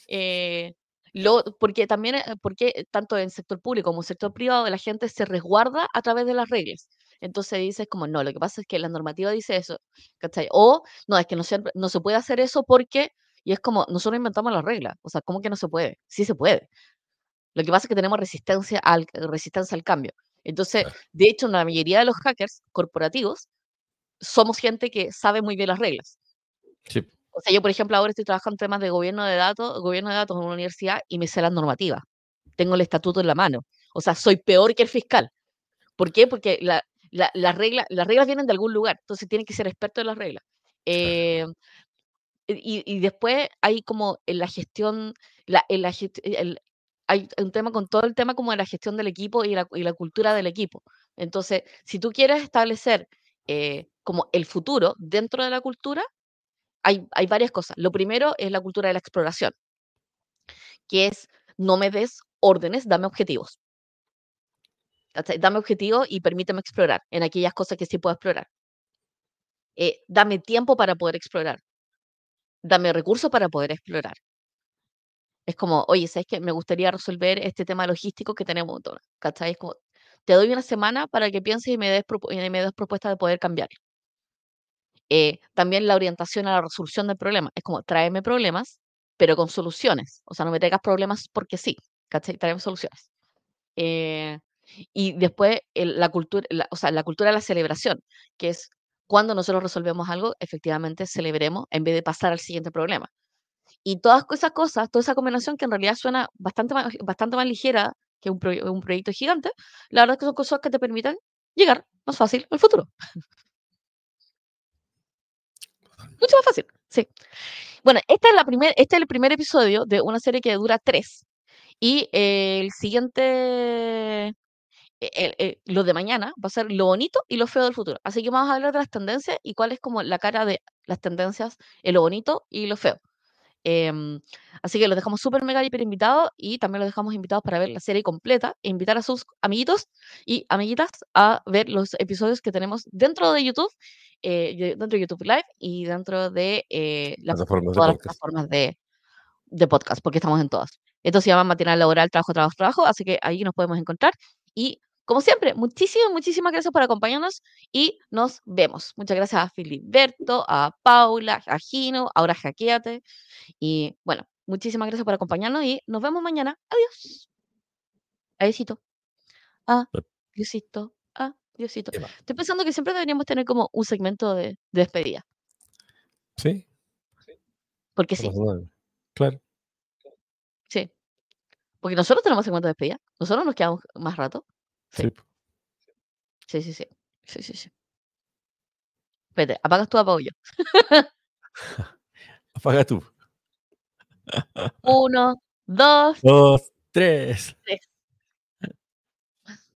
Eh, lo, porque también, eh, porque tanto en el sector público como en el sector privado, la gente se resguarda a través de las reglas. Entonces dices como, no, lo que pasa es que la normativa dice eso, ¿cachai? O, no, es que no se, no se puede hacer eso porque, y es como, nosotros inventamos las reglas, o sea, ¿cómo que no se puede? Sí se puede. Lo que pasa es que tenemos resistencia al, resistencia al cambio. Entonces, de hecho, la mayoría de los hackers corporativos somos gente que sabe muy bien las reglas. Sí, O sea, yo, por ejemplo, ahora estoy trabajando en temas de gobierno de datos, gobierno de datos en una universidad y me sé las normativas. Tengo el estatuto en la mano. O sea, soy peor que el fiscal. ¿Por qué? Porque la, la, la regla, las reglas vienen de algún lugar, entonces tienen que ser expertos en las reglas. Eh, y, y después hay como en la gestión, la, en la, gest- el- hay un tema con todo el tema como de la gestión del equipo y la, y la cultura del equipo. Entonces, si tú quieres establecer eh, como el futuro dentro de la cultura, hay, varias cosas. Lo primero es la cultura de la exploración, que es no me des órdenes, dame objetivos. Dame objetivo y permíteme explorar en aquellas cosas que sí puedo explorar. Eh, dame tiempo para poder explorar. Dame recursos para poder explorar. Es como, oye, ¿sabes qué? Me gustaría resolver este tema logístico que tenemos, ¿cachai? Es como, te doy una semana para que pienses y me des, y me des propuestas de poder cambiar. Eh, también la orientación a la resolución del problema. Es como, tráeme problemas, pero con soluciones. O sea, no me traigas problemas porque sí, ¿cachai? Tráeme soluciones. Eh, y después la, cultura, o sea, la cultura de la celebración, que es cuando nosotros resolvemos algo, efectivamente celebremos en vez de pasar al siguiente problema. Y todas esas cosas, toda esa combinación que en realidad suena bastante más, bastante más ligera que un, un proyecto gigante, la verdad es que son cosas que te permiten llegar más fácil al futuro. Mucho más fácil, sí. Bueno, este es, la primer, este es el primer episodio de una serie que dura tres. Y el siguiente, e, lo de mañana va a ser lo bonito y lo feo del futuro. Así que vamos a hablar de las tendencias y cuál es como la cara de las tendencias en lo bonito y lo feo. Em, así que los dejamos súper mega hiper invitados y también los dejamos invitados para ver la serie completa e invitar a sus amiguitos y amiguitas a ver los episodios que tenemos dentro de YouTube, eh, dentro de YouTube Live y dentro de eh, las, todas las plataformas de, de podcast, porque estamos en todas. Esto se llama Matinal Laboral, Trabajo, Trabajo, Trabajo, así que ahí nos podemos encontrar. Y como siempre, muchísimas, muchísimas gracias por acompañarnos y nos vemos. Muchas gracias a Filiberto, a Paula, a Gino, ahora Jaqueate. Y bueno, muchísimas gracias por acompañarnos y nos vemos mañana. Adiós. Adiósito. Adiósito. Adiósito. Estoy pensando que siempre deberíamos tener como un segmento de, despedida. Sí. Porque sí. Claro. Sí. Porque nosotros tenemos segmento de despedida. Nosotros nos quedamos más rato. Sí. Sí, sí, sí. Sí, sí, sí. Espérate, apagas tú, apago yo. *laughs* Apaga tú. Uno, dos. Dos, tres. Tres.